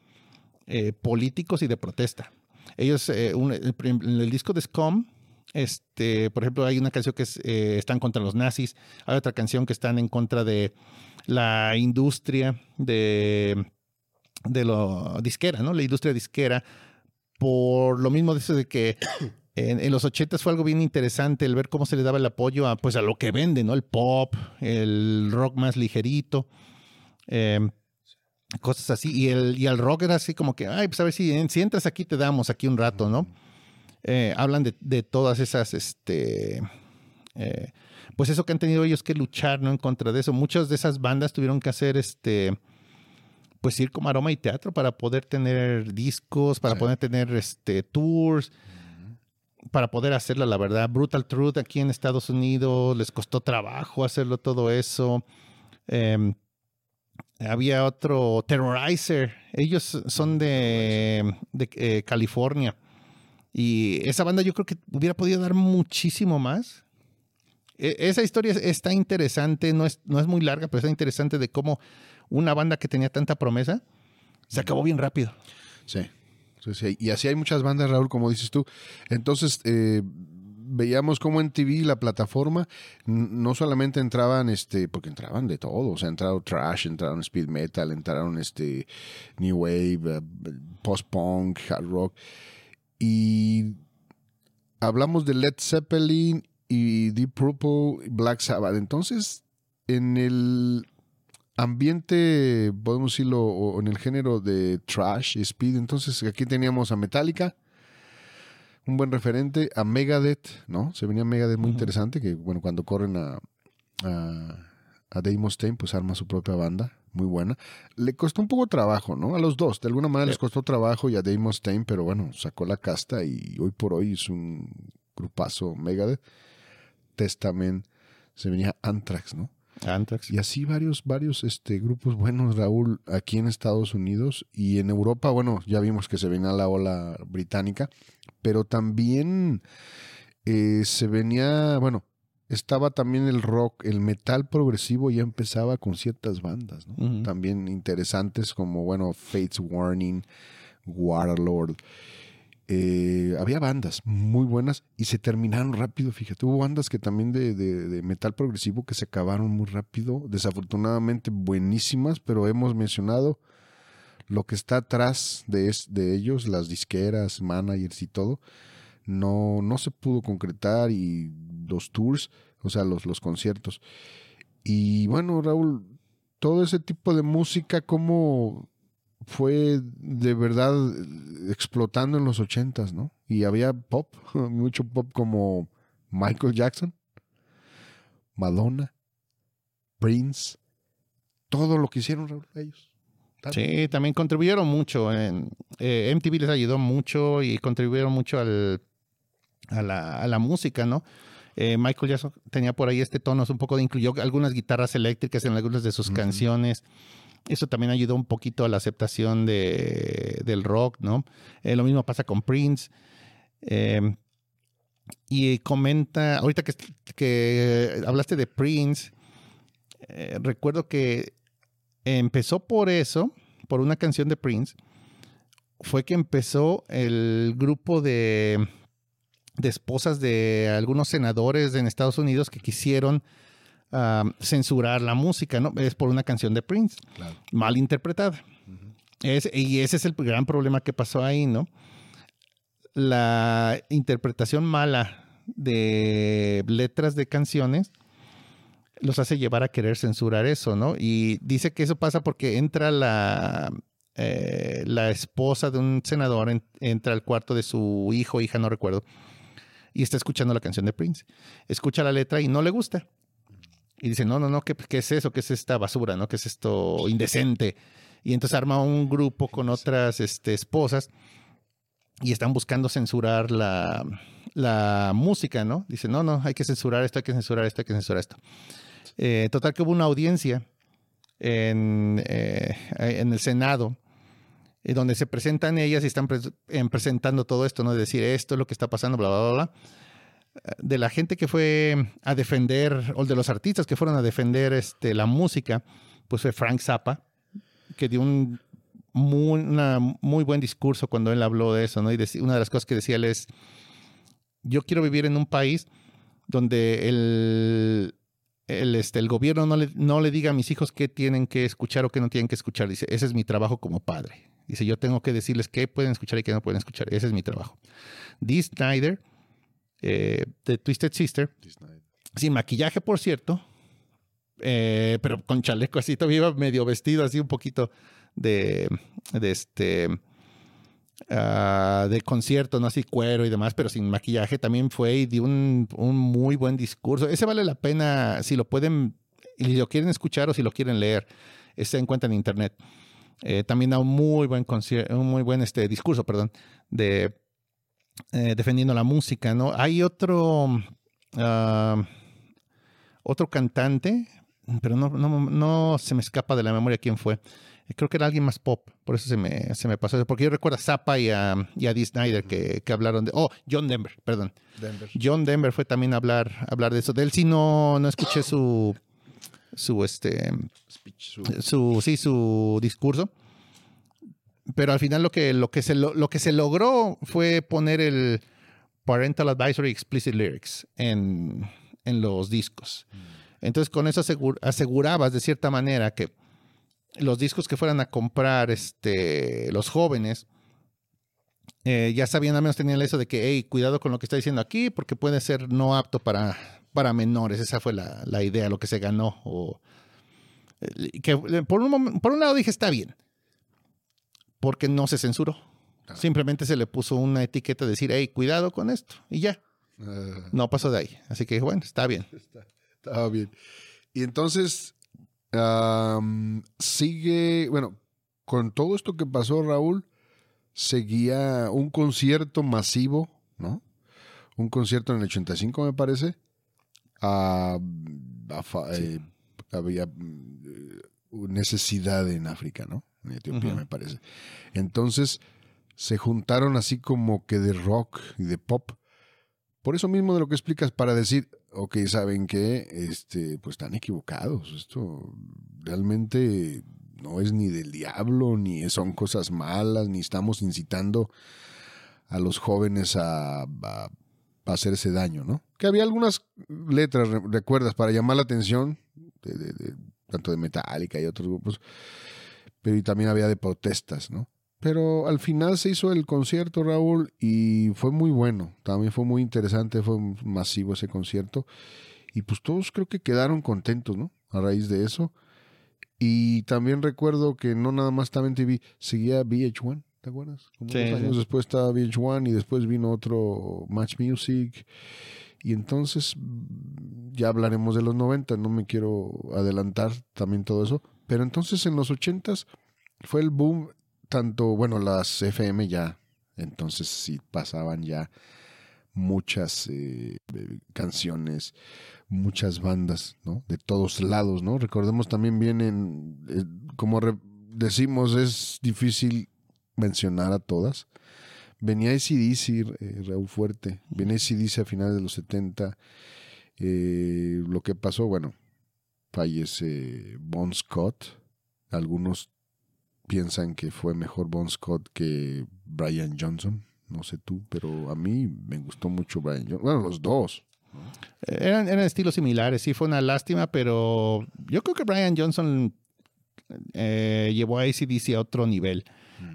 eh, políticos y de protesta. Ellos, eh, un- el, el disco de Scum, este, por ejemplo, hay una canción que es, están contra los nazis, hay otra canción que están en contra de la industria de, de lo disquera, ¿no? La industria disquera, por lo mismo de eso de que en, en los 80 fue algo bien interesante el ver cómo se le daba el apoyo a, pues, a lo que vende, ¿no? El pop, el rock más ligerito. eh, cosas así. Y el, y el rock era así como que, ay, pues a ver si, si entras aquí te damos aquí un rato, ¿no? Eh, hablan de, de todas esas, este, eh, pues eso que han tenido ellos que luchar, ¿no? En contra de eso. Muchas de esas bandas tuvieron que hacer, este, pues ir como aroma y teatro para poder tener discos, para
Sí.
poder tener, este, tours, para poder hacerlo, la verdad. Brutal Truth aquí en Estados Unidos, les costó trabajo hacerlo todo eso. Em, había otro, Terrorizer. Ellos son de, de, eh, California. Y esa banda yo creo que hubiera podido dar muchísimo más. E- esa historia es- está interesante, no es, no es muy larga, pero está interesante de cómo una banda que tenía tanta promesa se acabó bien rápido.
Sí. Y así hay muchas bandas, Raúl, como dices tú. Entonces, eh, veíamos cómo en TV, la plataforma, no solamente entraban, este, porque entraban de todo. O sea, entraron trash, entraron speed metal, entraron este new wave, eh, post-punk, hard rock. Y hablamos de Led Zeppelin y Deep Purple, Black Sabbath. Entonces, en el ambiente, podemos decirlo, o en el género de trash y speed. Entonces aquí teníamos a Metallica, un buen referente, a Megadeth, ¿no? Se venía Megadeth muy interesante, que bueno, cuando corren a, a, a Dave Mustaine, pues arma su propia banda, muy buena. Le costó un poco trabajo, ¿no? A los dos, de alguna manera
Sí.
les costó trabajo y a Dave Mustaine, pero bueno, sacó la casta y hoy por hoy es un grupazo Megadeth. Testament, se venía Anthrax, ¿no?
Anthrax.
Y así varios, varios este, grupos buenos, Raúl, aquí en Estados Unidos y en Europa, bueno, ya vimos que se venía la ola británica, pero también eh, se venía, bueno, estaba también el rock, el metal progresivo ya empezaba con ciertas bandas, ¿no? También interesantes como, bueno, Fates Warning, Warlord. Eh, había bandas muy buenas y se terminaron rápido, fíjate. Hubo bandas que también de, de- metal progresivo que se acabaron muy rápido. Desafortunadamente buenísimas, pero hemos mencionado lo que está atrás de, es- de ellos, las disqueras, managers y todo. No, no se pudo concretar y los tours, o sea, los, los conciertos. Y bueno, Raúl, todo ese tipo de música, ¿cómo fue de verdad explotando en los ochentas, ¿no? Y había pop, mucho pop como Michael Jackson, Madonna, Prince, todo lo que hicieron Raúl, ellos.
Sí, también contribuyeron mucho. En, eh, MTV les ayudó mucho y contribuyeron mucho al, a, la, a la música, ¿no? Eh, Michael Jackson tenía por ahí este tono, un poco de incluyó algunas guitarras eléctricas en algunas de sus canciones. Eso también ayudó un poquito a la aceptación de, del rock, ¿no? Eh, lo mismo pasa con Prince. Eh, y comenta, ahorita que, que hablaste de Prince, eh, recuerdo que empezó por eso, por una canción de Prince, fue que empezó el grupo de, de esposas de algunos senadores en Estados Unidos que quisieron ah, censurar la música, ¿no? Es por una canción de Prince,
Claro.
mal interpretada. Es, y ese es el gran problema que pasó ahí, ¿no? La interpretación mala de letras de canciones los hace llevar a querer censurar eso, ¿no? Y dice que eso pasa porque entra la, eh, la esposa de un senador, entra al cuarto de su hijo, hija, no recuerdo, y está escuchando la canción de Prince. Escucha la letra y no le gusta. Y dice, no, no, no, ¿qué, qué es eso? ¿Qué es esta basura? ¿No? ¿Qué es esto indecente? Y entonces arma un grupo con otras este, esposas y están buscando censurar la, la música, ¿no? Dice, no, no, hay que censurar esto, hay que censurar esto, hay que censurar esto. Eh, total que hubo una audiencia en, eh, en el Senado eh, donde se presentan ellas y están presentando todo esto, ¿no? De decir esto es lo que está pasando, bla, bla, bla, bla. De la gente que fue a defender, o de los artistas que fueron a defender este, la música, pues fue Frank Zappa, que dio un muy, muy buen discurso cuando él habló de eso, ¿no? Y una de las cosas que decía él es, yo quiero vivir en un país donde el, el, este, el gobierno no le, no le diga a mis hijos qué tienen que escuchar o qué no tienen que escuchar. Dice, ese es mi trabajo como padre. Dice, yo tengo que decirles qué pueden escuchar y qué no pueden escuchar. Ese es mi trabajo. Dee Snyder, eh, de Twisted Sister, sin maquillaje, por cierto, eh, pero con chaleco así, todavía iba medio vestido así un poquito de, de este Ah, de concierto, no así cuero y demás, pero sin maquillaje, también fue y dio un, muy buen discurso. Ese vale la pena si lo pueden, y si lo quieren escuchar o si lo quieren leer, se encuentra en internet. Eh, también da un muy buen un muy buen este discurso, perdón, de eh, defendiendo la música, ¿no? Hay otro ah, otro cantante, pero no, no, no se me escapa de la memoria quién fue Creo que era alguien más pop, por eso se me, se me pasó. Porque yo recuerdo a Zappa y a, y a Dee Snyder que, que, hablaron de. Oh, John Denver, perdón. John Denver fue también a hablar, hablar de eso. De él sí no, no escuché su. Su este. su... sí, su discurso. Pero al final lo que, lo que, se, lo, que se logró fue poner el Parental Advisory Explicit Lyrics en, en los discos. Mm. Entonces con eso asegurabas de cierta manera que los discos que fueran a comprar este, los jóvenes, eh, ya sabían, al menos tenían eso de que, hey, cuidado con lo que está diciendo aquí, porque puede ser no apto para, para menores. Esa fue la, la idea, lo que se ganó. O, eh, que por un, por un lado dije, está bien, porque no se censuró. Simplemente se le puso una etiqueta de decir, hey, cuidado con esto, y ya. Ah. no pasó de ahí. Así que, bueno, está bien.
Está, está bien. Y entonces, sigue, bueno, con todo esto que pasó, Raúl, seguía un concierto masivo, ¿no? Un concierto en el 85, me parece. Ah, eh, había eh, necesidad en África, ¿no? En Etiopía, me parece. Entonces se juntaron así como que de rock y de pop. Por eso mismo de lo que explicas, para decir, ok, saben que este, pues están equivocados. Esto realmente no es ni del diablo, ni son cosas malas, ni estamos incitando a los jóvenes a, hacerse daño, ¿no? Que había algunas letras, recuerdas, para llamar la atención, de, tanto de Metallica y otros grupos, pero también había de protestas, ¿no? Pero al final se hizo el concierto, Raúl, y fue muy bueno. También fue muy interesante, fue masivo ese concierto. Y pues todos creo que quedaron contentos, ¿no? A raíz de eso. Y también recuerdo que no nada más en TV, seguía VH1, ¿te acuerdas? Como sí, años después estaba VH1 y después vino otro Match Music. Y entonces ya hablaremos de los 90, no me quiero adelantar también todo eso. Pero entonces en los 80s fue el boom tanto, bueno, las FM ya, entonces sí pasaban ya muchas eh, canciones, muchas bandas, ¿no? De todos lados, ¿no? Recordemos también bien en, eh, como decimos, es difícil mencionar a todas. Venía ACDC, eh, Raúl Fuerte, venía ACDC a finales de los 70. lo que pasó, bueno, fallece Bon Scott. Algunos piensan que fue mejor Bon Scott que Brian Johnson. No sé tú, pero a mí me gustó mucho Brian Johnson. Bueno, los dos.
Eran, eran estilos similares, sí fue una lástima, pero yo creo que Brian Johnson eh, llevó a ACDC a otro nivel.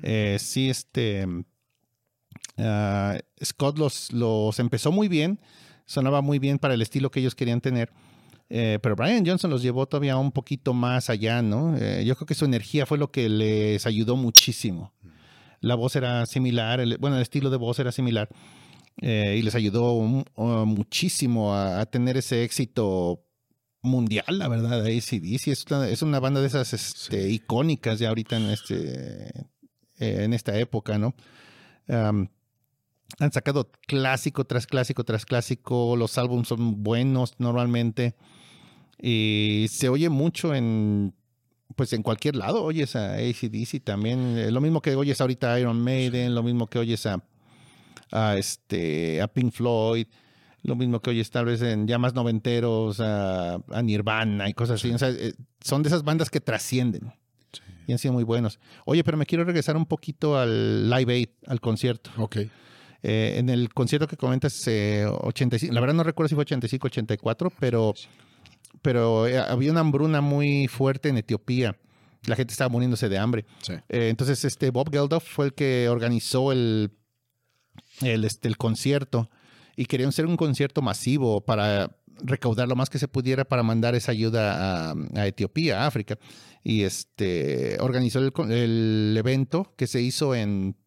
Eh, sí, este. ah, Scott los, los empezó muy bien, sonaba muy bien para el estilo que ellos querían tener. Eh, pero Brian Johnson los llevó todavía un poquito más allá, ¿no? Eh, yo creo que su energía fue lo que les ayudó muchísimo. La voz era similar, el- bueno, el estilo de voz era similar. eh, y les ayudó un- uh, muchísimo a, a tener ese éxito mundial, la verdad. ACDC es una, es una banda de esas este, icónicas ya ahorita en, este, en esta época, ¿no? Han sacado clásico tras clásico tras clásico. Los álbumes son buenos normalmente. Y se oye mucho en. Pues en cualquier lado oyes a ACDC también. Eh, Lo mismo que oyes ahorita a Iron Maiden, lo mismo que oyes a, a, este, a Pink Floyd, lo mismo que oyes tal vez en ya más noventeros, a, a Nirvana y cosas así. O sea, eh, son de esas bandas que trascienden y han sido muy buenos. Oye, pero me quiero regresar un poquito al Live Aid, al concierto.
Ok.
Eh, en el concierto que comentas, eh, 85, la verdad no recuerdo si fue 85 84, pero, pero eh, había una hambruna muy fuerte en Etiopía. La gente estaba muriéndose de hambre.
Sí.
Eh, entonces, este Bob Geldof fue el que organizó el, el, este, el concierto y querían hacer un concierto masivo para recaudar lo más que se pudiera para mandar esa ayuda a, a Etiopía, a África. Y este organizó el, el evento que se hizo en,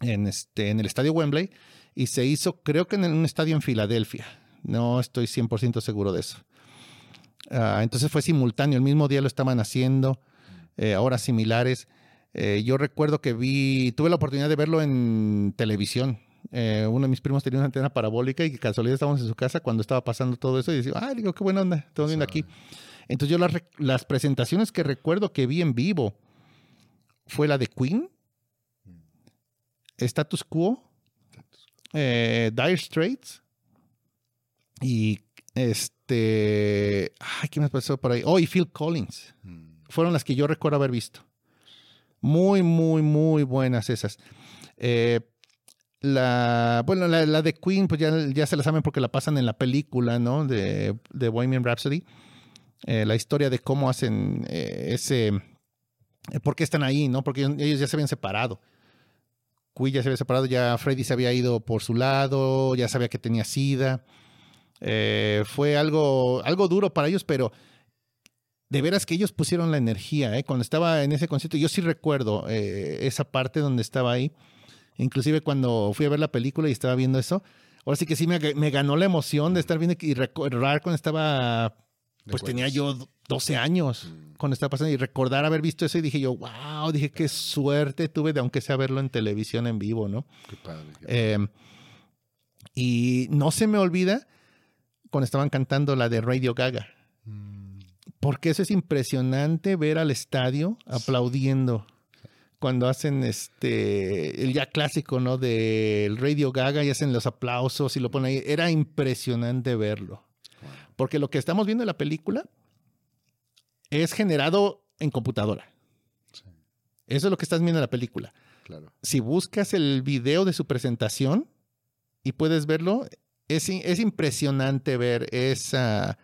en, este, en el estadio Wembley y se hizo, creo que en un estadio en Filadelfia. No estoy 100% seguro de eso. Ah, entonces fue simultáneo, el mismo día lo estaban haciendo, eh, horas similares. Eh, yo recuerdo que vi, tuve la oportunidad de verlo en televisión. Eh, uno de mis primos tenía una antena parabólica y casualidad estábamos en su casa cuando estaba pasando todo eso y decía, ah, digo, qué buena onda, estamos viendo aquí. Entonces yo las, las presentaciones que recuerdo que vi en vivo fue la de Queen, Status Quo, eh, Dire Straits y este, ay, ¿qué me pasó por ahí? Oh, y Phil Collins. Fueron las que yo recuerdo haber visto. Muy, muy, muy buenas esas. Eh, la, bueno, la, la de Queen, pues ya, ya se la saben porque la pasan en la película, ¿no? De, de Bohemian Rhapsody. Eh, la historia de cómo hacen eh, ese... ¿Por qué están ahí, no? Porque ellos ya se habían separado. Queen ya se había separado, ya Freddy se había ido por su lado, ya sabía que tenía sida. Eh, fue algo, algo duro para ellos, pero de veras que ellos pusieron la energía, ¿eh? Cuando estaba en ese concierto, yo sí recuerdo eh, esa parte donde estaba ahí. Inclusive cuando fui a ver la película y estaba viendo eso, ahora sí que sí me, me ganó la emoción de estar viendo y recordar cuando estaba, pues tenía yo 12 años cuando estaba pasando y recordar haber visto eso y dije yo, wow, dije qué suerte tuve de aunque sea verlo en televisión en vivo, ¿no?
Qué padre. qué
Eh, y no se me olvida cuando estaban cantando la de Radio Gaga. Porque eso es impresionante ver al estadio aplaudiendo cuando hacen este el ya clásico, ¿no? Del Radio Gaga y hacen los aplausos y lo ponen ahí. Era impresionante verlo. Porque lo que estamos viendo en la película es generado en computadora. Eso es lo que estás viendo en la película
claro.
si buscas el video de su presentación y puedes verlo, es, es impresionante ver esa,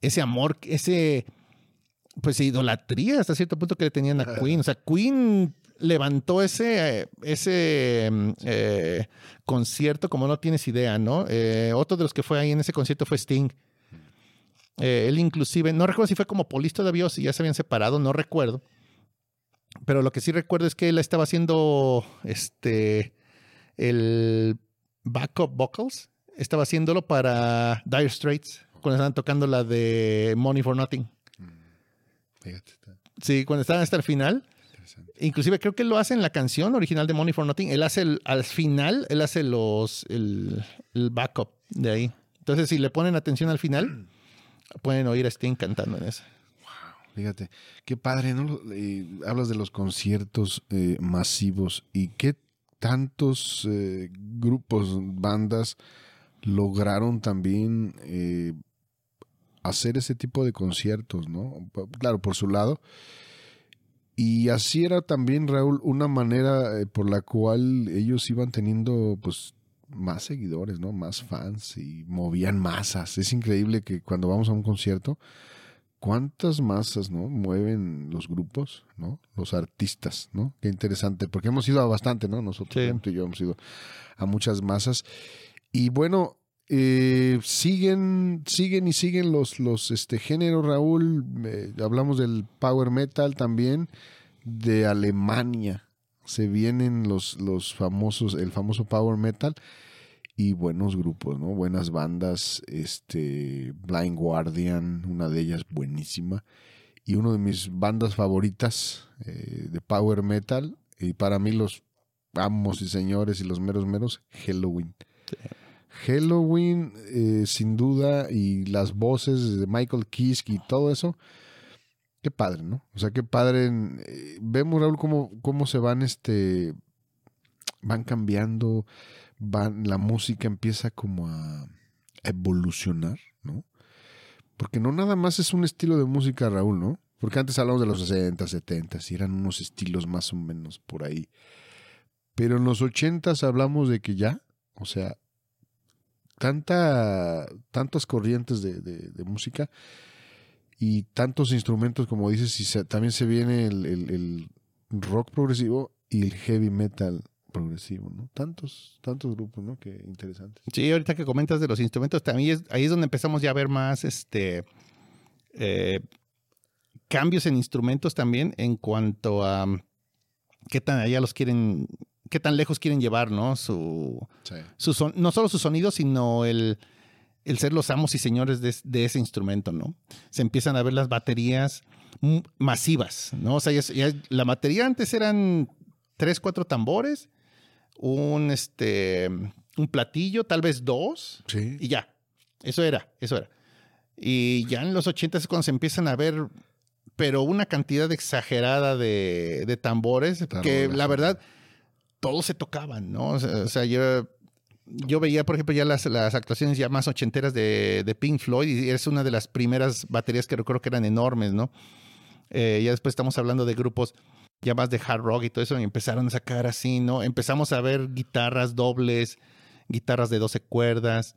ese amor, ese, pues idolatría hasta cierto punto que le tenían a Queen. O sea, Queen levantó ese, ese mm, eh, concierto como no tienes idea, ¿no? Eh, otro de los que fue ahí en ese concierto fue Sting. Eh, él inclusive, no recuerdo si fue como Police todavía o si ya se habían separado, no recuerdo. Pero lo que sí recuerdo es que él estaba haciendo este el backup vocals. Estaba haciéndolo para Dire Straits cuando estaban tocando la de Money for Nothing.
Está
Sí, cuando estaban hasta el final. Inclusive creo que lo hace en la canción original de Money for Nothing. Él hace el- al final, él hace los el, el backup de ahí. Entonces, si le ponen atención al final, pueden oír a Sting cantando en eso.
Fíjate, qué padre, ¿no? Hablas de los conciertos eh, masivos y qué tantos eh, grupos, bandas lograron también eh, hacer ese tipo de conciertos, ¿no? Claro, por su lado. Y así era también, Raúl, una manera por la cual ellos iban teniendo, pues, más seguidores, ¿no? Más fans y movían masas. Es increíble que cuando vamos a un concierto, cuántas masas, ¿no? Mueven los grupos, ¿no? Los artistas, ¿no? Qué interesante, porque hemos ido a bastante, ¿no? Nosotros,
Sí.
y yo hemos ido a muchas masas. Y bueno, eh, siguen, siguen y siguen los, los este, géneros, Raúl. Eh, hablamos del power metal también, de Alemania. Se vienen los, los famosos, el famoso power metal y buenos grupos, ¿no? Buenas bandas, este Blind Guardian, una de ellas buenísima, y uno de mis bandas favoritas eh, de power metal, y para mí los amos y señores y los meros meros, Halloween. Halloween, eh, sin duda, y las voces de Michael Kiske y todo eso, qué padre, ¿no? O sea, qué padre. eh, vemos, Raúl, cómo, cómo se van, este, van cambiando, van, la música empieza como a evolucionar, ¿no? Porque no nada más es un estilo de música, Raúl, ¿no? Porque antes hablamos de los 60, 70 y eran unos estilos más o menos por ahí. Pero en los 80 hablamos de que ya, o sea, tanta, tantas corrientes de, de- de música y tantos instrumentos, como dices, y se- también se viene el, el- el rock progresivo y el heavy metal progresivo, ¿no? Tantos, tantos grupos, ¿no? Qué interesante.
Sí, ahorita que comentas de los instrumentos, también es, ahí es donde empezamos ya a ver más este eh, cambios en instrumentos también en cuanto a um, qué tan allá los quieren, qué tan lejos quieren llevar, ¿no? Su,
Sí.
su son- no solo su sonido, sino el, el ser los amos y señores de, de ese instrumento, ¿no? Se empiezan a ver las baterías masivas, ¿no? O sea, ya, la batería antes eran tres, cuatro tambores, un, este, un platillo, tal vez dos,
Sí.
y ya. Eso era, eso era. Y ya en los 80 es cuando se empiezan a ver, pero una cantidad exagerada de, de tambores,
Claro,
que
la
verdad, todos se tocaban, ¿no? O sea, o sea, yo, yo veía, por ejemplo, ya las, las actuaciones ya más ochenteras de, de Pink Floyd, y es una de las primeras baterías que recuerdo que eran enormes, ¿no? Eh, ya después estamos hablando de grupos ya más de hard rock y todo eso, y empezaron a sacar así, ¿no? Empezamos a ver guitarras dobles, guitarras de 12 cuerdas.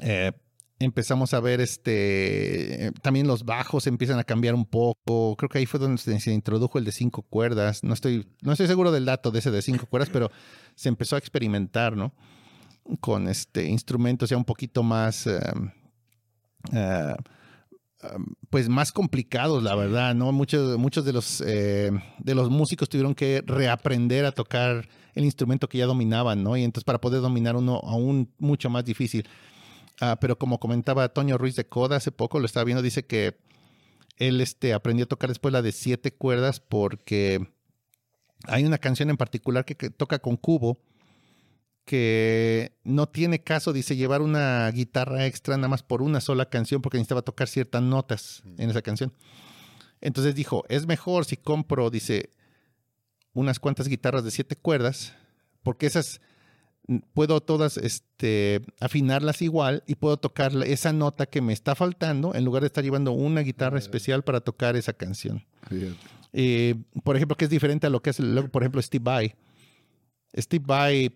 Eh, empezamos a ver este eh, también los bajos empiezan a cambiar un poco. Creo que ahí fue donde se, introdujo el de cinco cuerdas. No estoy, no estoy seguro del dato de ese de cinco cuerdas, pero se empezó a experimentar, ¿no? Con este instrumentos ya un poquito más eh, eh, um, pues más complicados, la verdad, ¿no? Muchos, muchos de los eh, de los músicos tuvieron que reaprender a tocar el instrumento que ya dominaban, ¿no? Y entonces para poder dominar uno aún mucho más difícil. Ah, pero como comentaba Toño Ruiz de Coda hace poco, lo estaba viendo, dice que él este, aprendió a tocar después la de siete cuerdas porque hay una canción en particular que, que toca con cubo que no tiene caso, dice, llevar una guitarra extra nada más por una sola canción porque necesitaba tocar ciertas notas en esa canción. Entonces dijo, es mejor si compro, dice, unas cuantas guitarras de siete cuerdas, porque esas mm, puedo todas este, afinarlas igual y puedo tocar esa nota que me está faltando en lugar de estar llevando una guitarra especial para tocar esa canción. Eh, por ejemplo, que es diferente a lo que hace luego, por ejemplo, Steve Vai. Steve Vai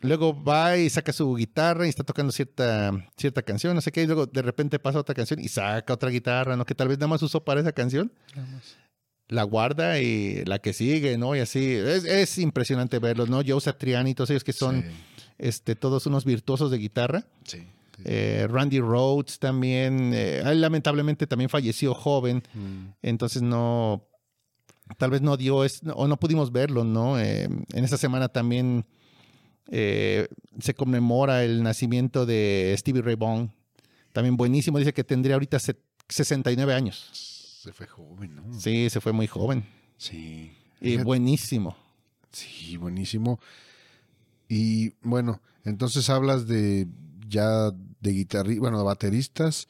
luego va y saca su guitarra y está tocando cierta, cierta canción, no sé qué, y luego de repente pasa otra canción y saca otra guitarra, ¿no? Que tal vez nada más usó para esa canción. La guarda y la que sigue, ¿no? Y así. Es, es impresionante verlos, ¿no? Joe Satriani y todos ellos que son
Sí,
este, todos unos virtuosos de guitarra.
sí.
Eh, Randy Rhodes también. eh, él lamentablemente también falleció joven.
Mm,
Entonces no, tal vez no dio, es- o no pudimos verlo, ¿no? Eh, en esta semana también eh, se conmemora el nacimiento de Stevie Ray Vaughan. También buenísimo, dice que tendría ahorita se- 69 años.
Se fue joven, ¿no?
Sí, se fue muy joven.
Sí.
Y buenísimo.
Sí, buenísimo. Y bueno, entonces hablas de ya de guitarristas, bueno, de bateristas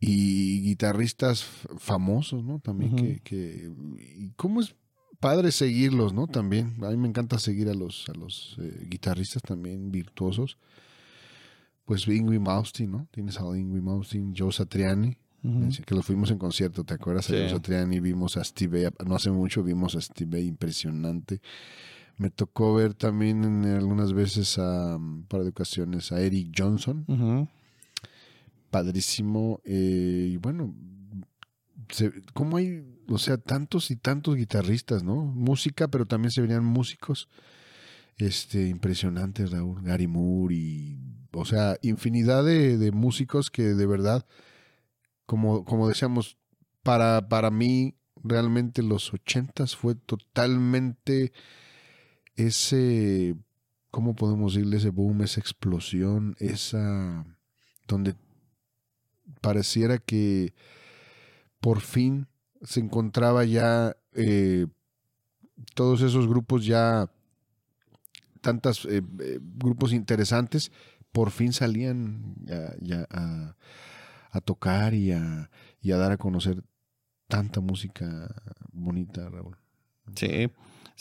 y guitarristas famosos, ¿no? También que, que y cómo es padre seguirlos, ¿no? También a mí me encanta seguir a los a los eh, guitarristas también virtuosos. Pues Ingrid Malmsteen, ¿no? Tienes a Ingrid Malmsteen, Joe Satriani, que los fuimos en concierto, ¿te acuerdas? A. Joe Satriani, vimos a Steve no hace mucho vimos a Steve impresionante. Me tocó ver también en algunas veces a un par de ocasiones a Eric Johnson, padrísimo. eh, y bueno, se- ¿cómo hay, o sea, tantos y tantos guitarristas, ¿no? Música, pero también se venían músicos este, impresionantes, Raúl. Gary Moore y, o sea, infinidad de, de músicos que de verdad, como, como decíamos, para, para mí, realmente los ochentas fue totalmente ese, ¿cómo podemos decirle? Ese boom, esa explosión, esa, donde pareciera que por fin se encontraba ya eh, todos esos grupos ya tantos grupos interesantes por fin salían ya, ya a, a, tocar y a, y a dar a conocer tanta música bonita, Raúl.
Sí,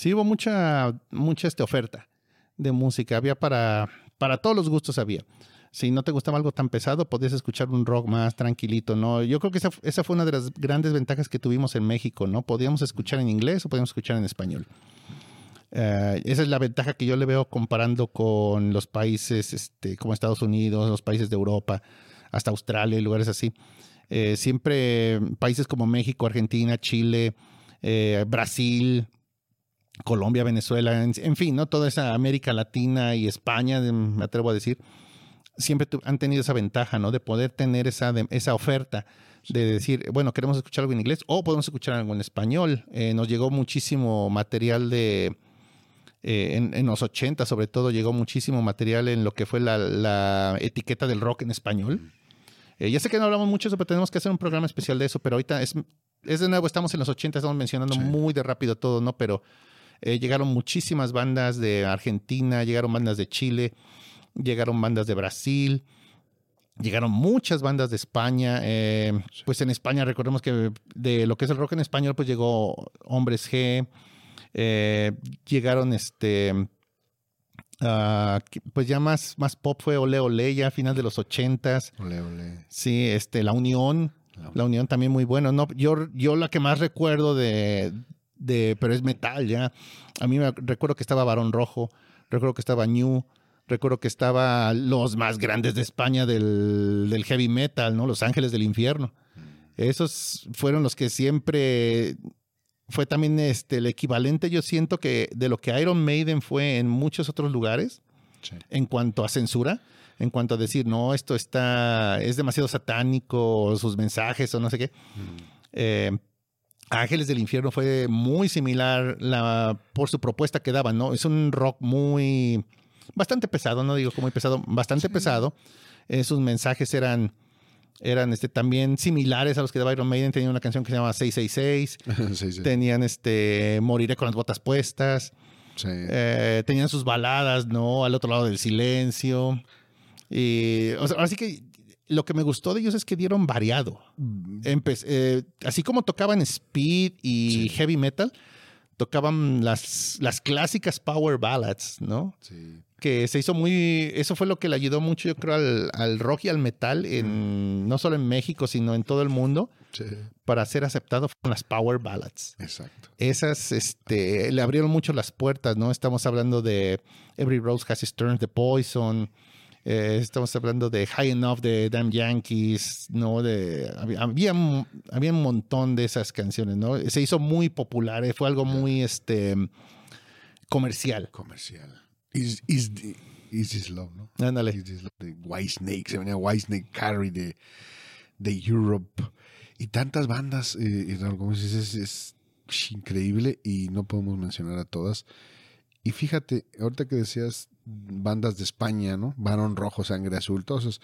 sí hubo mucha, mucha este, oferta de música. Había para, para todos los gustos había. Si no te gustaba algo tan pesado, podías escuchar un rock más tranquilito, ¿no? Yo creo que esa, esa fue una de las grandes ventajas que tuvimos en México, ¿no? Podíamos escuchar en inglés o podíamos escuchar en español. Uh, esa es la ventaja que yo le veo comparando con los países este, como Estados Unidos, los países de Europa, hasta Australia y lugares así. Eh, siempre países como México, Argentina, Chile, eh, Brasil, Colombia, Venezuela, en, en, fin, ¿no? toda esa América Latina y España, me atrevo a decir, siempre han tenido esa ventaja, ¿no? De poder tener esa, de, esa oferta de decir, bueno, queremos escuchar algo en inglés o podemos escuchar algo en español. Eh, nos llegó muchísimo material de, eh, en, en, los 80 sobre todo llegó muchísimo material en lo que fue la, la etiqueta del rock en español. Eh, ya sé que no hablamos mucho de eso, pero tenemos que hacer un programa especial de eso, pero ahorita es, es de nuevo, estamos en los 80, estamos mencionando sí. muy de rápido todo, ¿no? Pero eh, llegaron muchísimas bandas de Argentina, llegaron bandas de Chile, llegaron bandas de Brasil, llegaron muchas bandas de España. Eh, pues en España, recordemos que de lo que es el rock en español, pues llegó Hombres G, eh, llegaron este. Uh, pues ya más, más pop fue Ole Ole, ya a final de los ochentas.
Ole Ole.
Sí, este, La Unión. La, la Unión también muy bueno. No, yo, yo la que más recuerdo de, de, pero es metal ya. A mí me recuerdo que estaba Barón Rojo, recuerdo que estaba New, recuerdo que estaba los más grandes de España del, del heavy metal, ¿no? Los Ángeles del Infierno. Esos fueron los que siempre fue también este, el equivalente, yo siento que de lo que Iron Maiden fue en muchos otros lugares, sí. en cuanto a censura, en cuanto a decir, no, esto está, es demasiado satánico, sus mensajes o no sé qué. Mm. Eh, Ángeles del Infierno fue muy similar la, por su propuesta que daban, ¿no? Es un rock muy, bastante pesado, no digo como muy pesado, bastante sí. pesado. Eh, sus mensajes eran eran este, también similares a los que daba Iron Maiden. Tenían una canción que se llama 666. sí, sí. Tenían este, Moriré con las botas puestas.
Sí.
Eh, tenían sus baladas, ¿no? Al otro lado del silencio. Y, o sea, así que lo que me gustó de ellos es que dieron variado. Empe eh, así como tocaban speed y heavy metal, tocaban las, las clásicas power ballads, ¿no?
Sí
que se hizo muy, eso fue lo que le ayudó mucho yo creo al, al rock y al metal, en, no solo en México, sino en todo el mundo,
sí.
para ser aceptado con las power ballads.
Exacto.
Esas este, le abrieron mucho las puertas, ¿no? Estamos hablando de Every Rose Has Its Turn, de Poison, eh, estamos hablando de High Enough de Damn Yankees, ¿no? De, había, había, un montón de esas canciones, ¿no? Se hizo muy popular, eh, fue algo muy este, comercial.
Comercial. Is, is, the, is This Love, ¿no?
Ándale.
Is This Love, de Whitesnake, se venía Whitesnake Carry de, de Europe y tantas bandas, eh, como dices, es, es, increíble y no podemos mencionar a todas. Y fíjate, ahorita que decías bandas de España, ¿no? Barón Rojo, Sangre Azul, todos esos.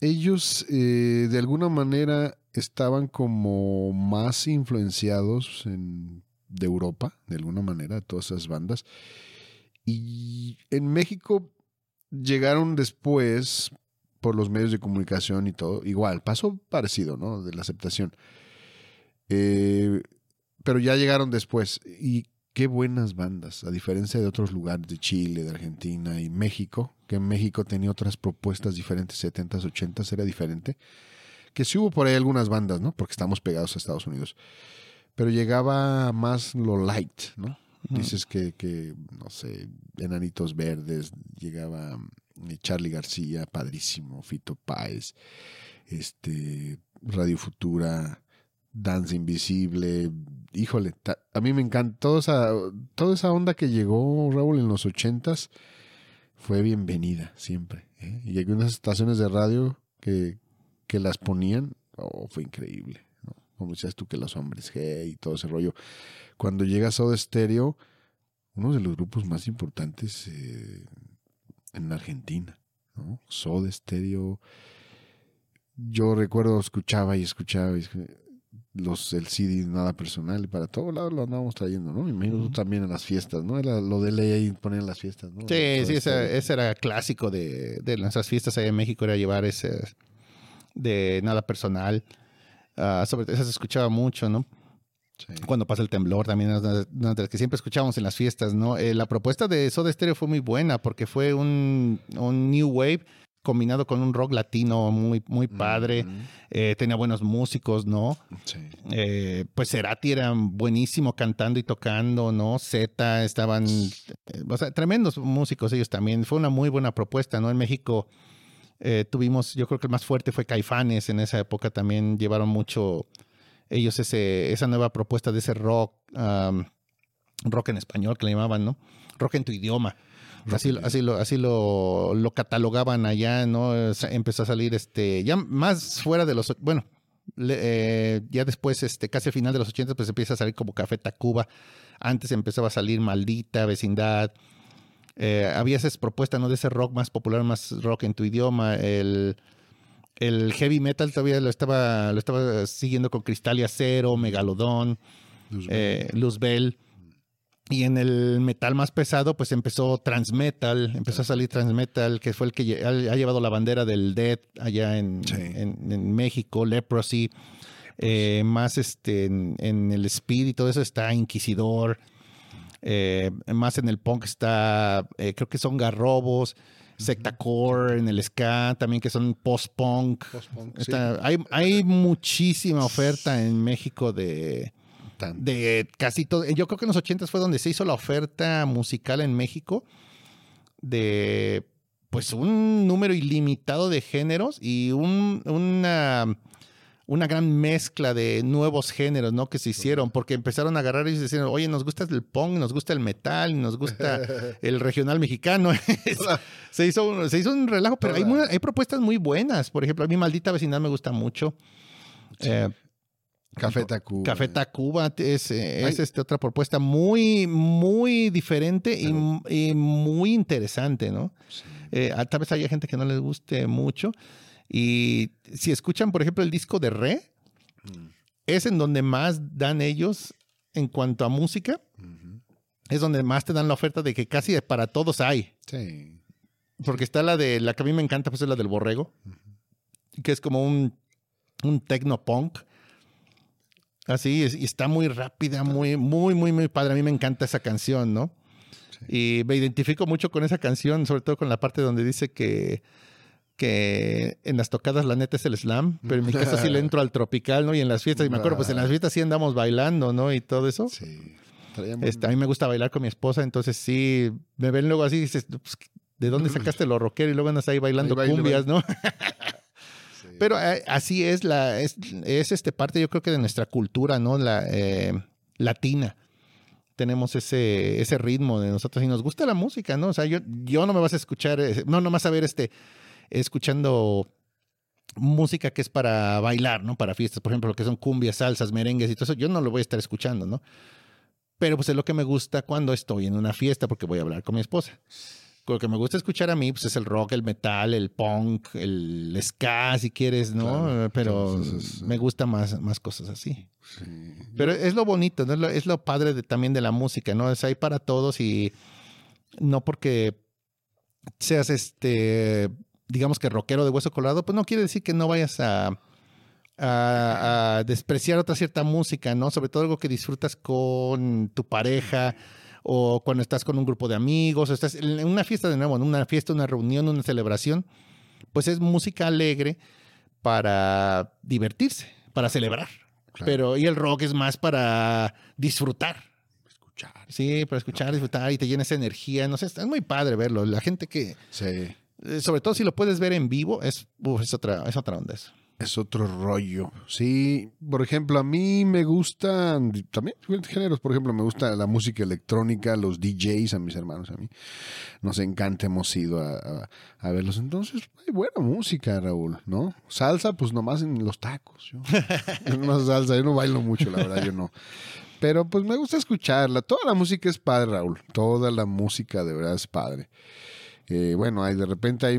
Ellos eh, de alguna manera estaban como más influenciados en, de Europa, de alguna manera, todas esas bandas. Y en México llegaron después por los medios de comunicación y todo. Igual, pasó parecido, ¿no? De la aceptación. Eh, pero ya llegaron después. Y qué buenas bandas, a diferencia de otros lugares de Chile, de Argentina y México, que en México tenía otras propuestas diferentes, 70s, 80s, era diferente. Que sí hubo por ahí algunas bandas, ¿no? Porque estamos pegados a Estados Unidos. Pero llegaba más lo light, ¿no? Dices que, que, no sé, Enanitos Verdes, llegaba Charlie García, padrísimo, Fito Páez, este, Radio Futura, Danza Invisible. Híjole, a mí me encantó esa, toda esa onda que llegó Raúl en los ochentas. Fue bienvenida siempre. ¿eh? Y hay unas estaciones de radio que, que las ponían. Oh, fue increíble. Como decías tú, que los hombres gay y todo ese rollo. Cuando llega Soda Stereo, uno de los grupos más importantes eh, en Argentina. ¿no? Soda Stereo. Yo recuerdo, escuchaba y escuchaba, los, el CD Nada Personal y para todos lados lo andábamos trayendo, ¿no? Me imagino también en las fiestas, ¿no? Era lo de ley poner en las fiestas, ¿no?
Sí, sí, ese, era clásico de, de, nuestras fiestas allá en México, era llevar ese de Nada Personal. Uh, sobre eso se escuchaba mucho, ¿no? Cuando pasa el temblor, también una de las que siempre escuchábamos en las fiestas, ¿no? Eh, la propuesta de Soda Stereo fue muy buena porque fue un, un new wave combinado con un rock latino muy, muy padre. Eh, tenía buenos músicos, ¿no? Sí. Eh, pues Cerati era buenísimo cantando y tocando, ¿no? Z estaban, o sea, tremendos músicos ellos también. Fue una muy buena propuesta, ¿no? En México tuvimos, yo creo que el más fuerte fue Caifanes en esa época también llevaron mucho ellos ese, esa nueva propuesta de ese rock, rock en español que le llamaban, ¿no? Rock en tu idioma. Así, así, lo, así lo, lo, catalogaban allá, ¿no? Empezó a salir este, ya más fuera de los, bueno, eh, ya después, este, casi al final de los 80, pues empieza a salir como Café Tacuba. Antes empezaba a salir Maldita, Vecindad. Eh, había esas propuestas, ¿no? De ese rock más popular, más rock en tu idioma. El, el heavy metal todavía lo estaba, lo estaba siguiendo con Cristal y Acero, Megalodón, Luzbel. Eh, y en el metal más pesado, pues empezó Transmetal, empezó a salir Transmetal, que fue el que ha, llevado la bandera del Dead allá en, México, Leprosy. Eh, más este, en, el speed y todo eso está Inquisidor. Eh, más en el punk está, creo que son Garrobos sectacore, en el ska, también que son post-punk. hay, hay muchísima oferta en México de, de casi todo. Yo creo que en los 80 fue donde se hizo la oferta musical en México de pues un número ilimitado de géneros y un, una una gran mezcla de nuevos géneros, ¿no? Que se hicieron, porque empezaron a agarrar y se decían, oye, nos gusta el punk, nos gusta el metal, nos gusta el regional mexicano. se, hizo un, se hizo un relajo, pero hay, hay, propuestas muy buenas. Por ejemplo, a mí Maldita Vecindad me gusta mucho.
Eh, Café Tacuba.
Café Tacuba es, es este, otra propuesta muy, muy diferente y, muy interesante, ¿no? Eh, tal vez haya gente que no les guste mucho. Y si escuchan, por ejemplo, el disco de Re, mm. es en donde más dan ellos en cuanto a música. Es donde más te dan la oferta de que casi para todos hay. Sí. Porque está la de, la que a mí me encanta, pues es la del borrego, que es como un, un techno punk. Así, y está muy rápida, muy, muy, muy, muy padre. A mí me encanta esa canción, ¿no? Y me identifico mucho con esa canción, sobre todo con la parte donde dice que que en las tocadas la neta es el slam, pero en mi caso sí le entro al tropical, ¿no? Y en las fiestas, y me acuerdo, pues en las fiestas sí andamos bailando, ¿no? Y todo eso. Sí. Este, a mí me gusta bailar con mi esposa, entonces sí, me ven luego así y dices, pues, ¿de dónde sacaste lo rockero? Y luego andas ahí bailando cumbias, ¿no? Pero eh, así es la, es, es, este parte, yo creo que de nuestra cultura, ¿no? La eh, latina tenemos ese, ese ritmo de nosotros y nos gusta la música, ¿no? O sea, yo, yo no me vas a escuchar, eh, no, no vas a ver este, escuchando música que es para bailar, ¿no? Para fiestas, por ejemplo, lo que son cumbias, salsas, merengues y todo eso, yo no lo voy a estar escuchando, ¿no? Pero pues es lo que me gusta cuando estoy en una fiesta porque voy a hablar con mi esposa. Lo que me gusta escuchar a mí pues es el rock, el metal, el punk, el ska, si quieres, ¿no? Pero me gusta más, más cosas así. Pero es lo bonito, ¿no? es, lo, padre de, también de la música, ¿no? Es ahí para todos y no porque seas este digamos que rockero de hueso colorado, pues no quiere decir que no vayas a, a, despreciar otra cierta música, ¿no? Sobre todo algo que disfrutas con tu pareja o cuando estás con un grupo de amigos, o estás en una fiesta de nuevo, en una fiesta, una reunión, una celebración, pues es música alegre para divertirse, para celebrar. Pero y el rock es más para disfrutar. Escuchar. Sí, para escuchar, disfrutar y te llena esa energía. No sé, es muy padre verlo. La gente que,
sí.
Eh, sobre todo si lo puedes ver en vivo, es, es, otra, es otra onda eso.
Es otro rollo. Sí, por ejemplo, a mí me gustan también diferentes géneros. Por ejemplo, me gusta la música electrónica, los DJs, a mis hermanos, a mí. Nos encanta, hemos ido a, verlos. Entonces, hay buena música, Raúl, ¿no? Salsa, pues nomás en los tacos. Yo, no salsa, yo no bailo mucho, la verdad, yo no. Pero pues me gusta escucharla. Toda la música es padre, Raúl. Toda la música de verdad es padre. Eh, bueno, hay, de repente hay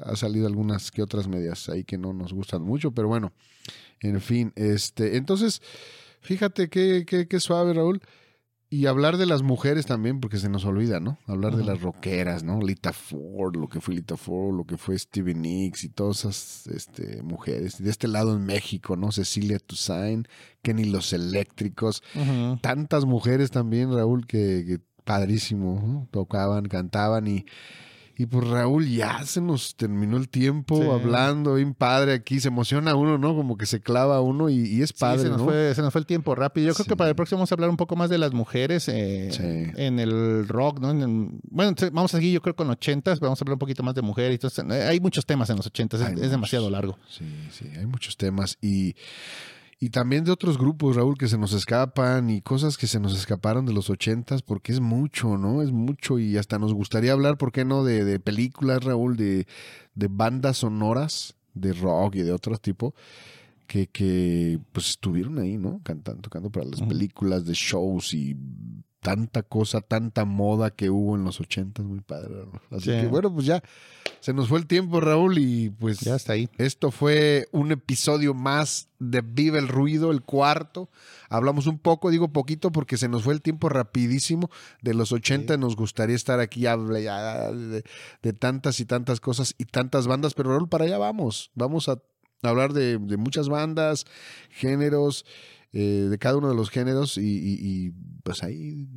ha salido algunas que otras medias ahí que no nos gustan mucho, pero bueno, en fin, este, entonces, fíjate qué, qué, qué suave, Raúl. Y hablar de las mujeres también, porque se nos olvida, ¿no? Hablar de las rockeras, ¿no? Lita Ford, lo que fue Lita Ford, lo que fue Stevie Nicks y todas esas este, mujeres. De este lado en México, ¿no? Cecilia Toussaint, Kenny Los Eléctricos. Tantas mujeres también, Raúl, que, que padrísimo, tocaban, cantaban y y pues Raúl, ya se nos terminó el tiempo hablando, bien padre aquí, se emociona uno, ¿no? Como que se clava uno y, es padre,
se nos
¿no?
Fue, se nos fue el tiempo rápido. Yo creo que para el próximo vamos a hablar un poco más de las mujeres eh, en el rock, ¿no? bueno, vamos a seguir yo creo con ochentas, vamos a hablar un poquito más de mujeres. Entonces, hay muchos temas en los ochentas, es, es demasiado largo.
Sí, sí, hay muchos temas y... Y también de otros grupos, Raúl, que se nos escapan y cosas que se nos escaparon de los ochentas, porque es mucho, ¿no? Es mucho y hasta nos gustaría hablar, ¿por qué no? De, películas, Raúl, de, de, bandas sonoras, de rock y de otro tipo, que, que pues estuvieron ahí, ¿no? Cantando, tocando para las películas, de shows y tanta cosa, tanta moda que hubo en los ochentas, muy padre. Así que bueno, pues ya se nos fue el tiempo, Raúl, y pues
ya está ahí.
Esto fue un episodio más de Vive el Ruido, el cuarto. Hablamos un poco, digo poquito, porque se nos fue el tiempo rapidísimo. De los 80 nos gustaría estar aquí de, de, tantas y tantas cosas y tantas bandas, pero Raúl, para allá vamos. Vamos a hablar de, muchas bandas, géneros, eh, de cada uno de los géneros y, y pues ahí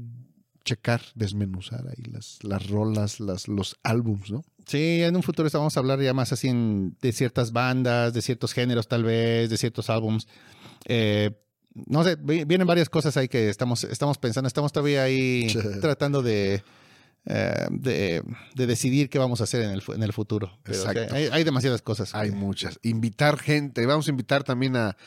checar, desmenuzar ahí las, las rolas, las, los álbums, ¿no?
Sí, en un futuro vamos a hablar ya más así de ciertas bandas, de ciertos géneros tal vez, de ciertos álbums. Eh, no sé, vienen varias cosas ahí que estamos, estamos pensando, estamos todavía ahí tratando de, eh, de, decidir qué vamos a hacer en el, en el futuro. Exacto. hay, hay, demasiadas cosas.
Hay muchas. Invitar gente, vamos a invitar también a,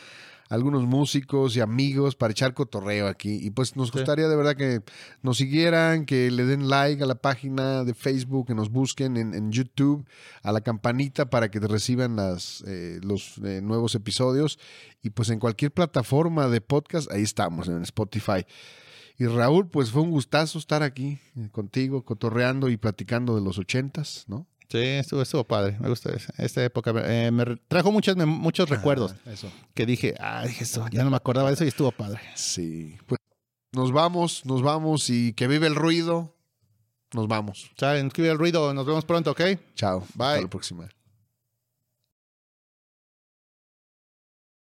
algunos músicos y amigos para echar cotorreo aquí. Y pues nos gustaría de verdad que nos siguieran, que le den like a la página de Facebook, que nos busquen en, YouTube, a la campanita para que reciban las, eh, los eh, nuevos episodios. Y pues en cualquier plataforma de podcast, ahí estamos, en Spotify. Y Raúl, pues fue un gustazo estar aquí eh, contigo, cotorreando y platicando de los ochentas, ¿no?
Sí, estuvo, estuvo padre. Me gusta esta época. Eh, me trajo muchos, muchos recuerdos. Eso. Que dije, ay, eso, ya no me acordaba de eso y estuvo padre.
Sí. Pues nos vamos, nos vamos y que vive el ruido. Nos vamos.
Saben, que vive el ruido. Nos vemos pronto, ¿ok?
Chao. Bye. Hasta la próxima.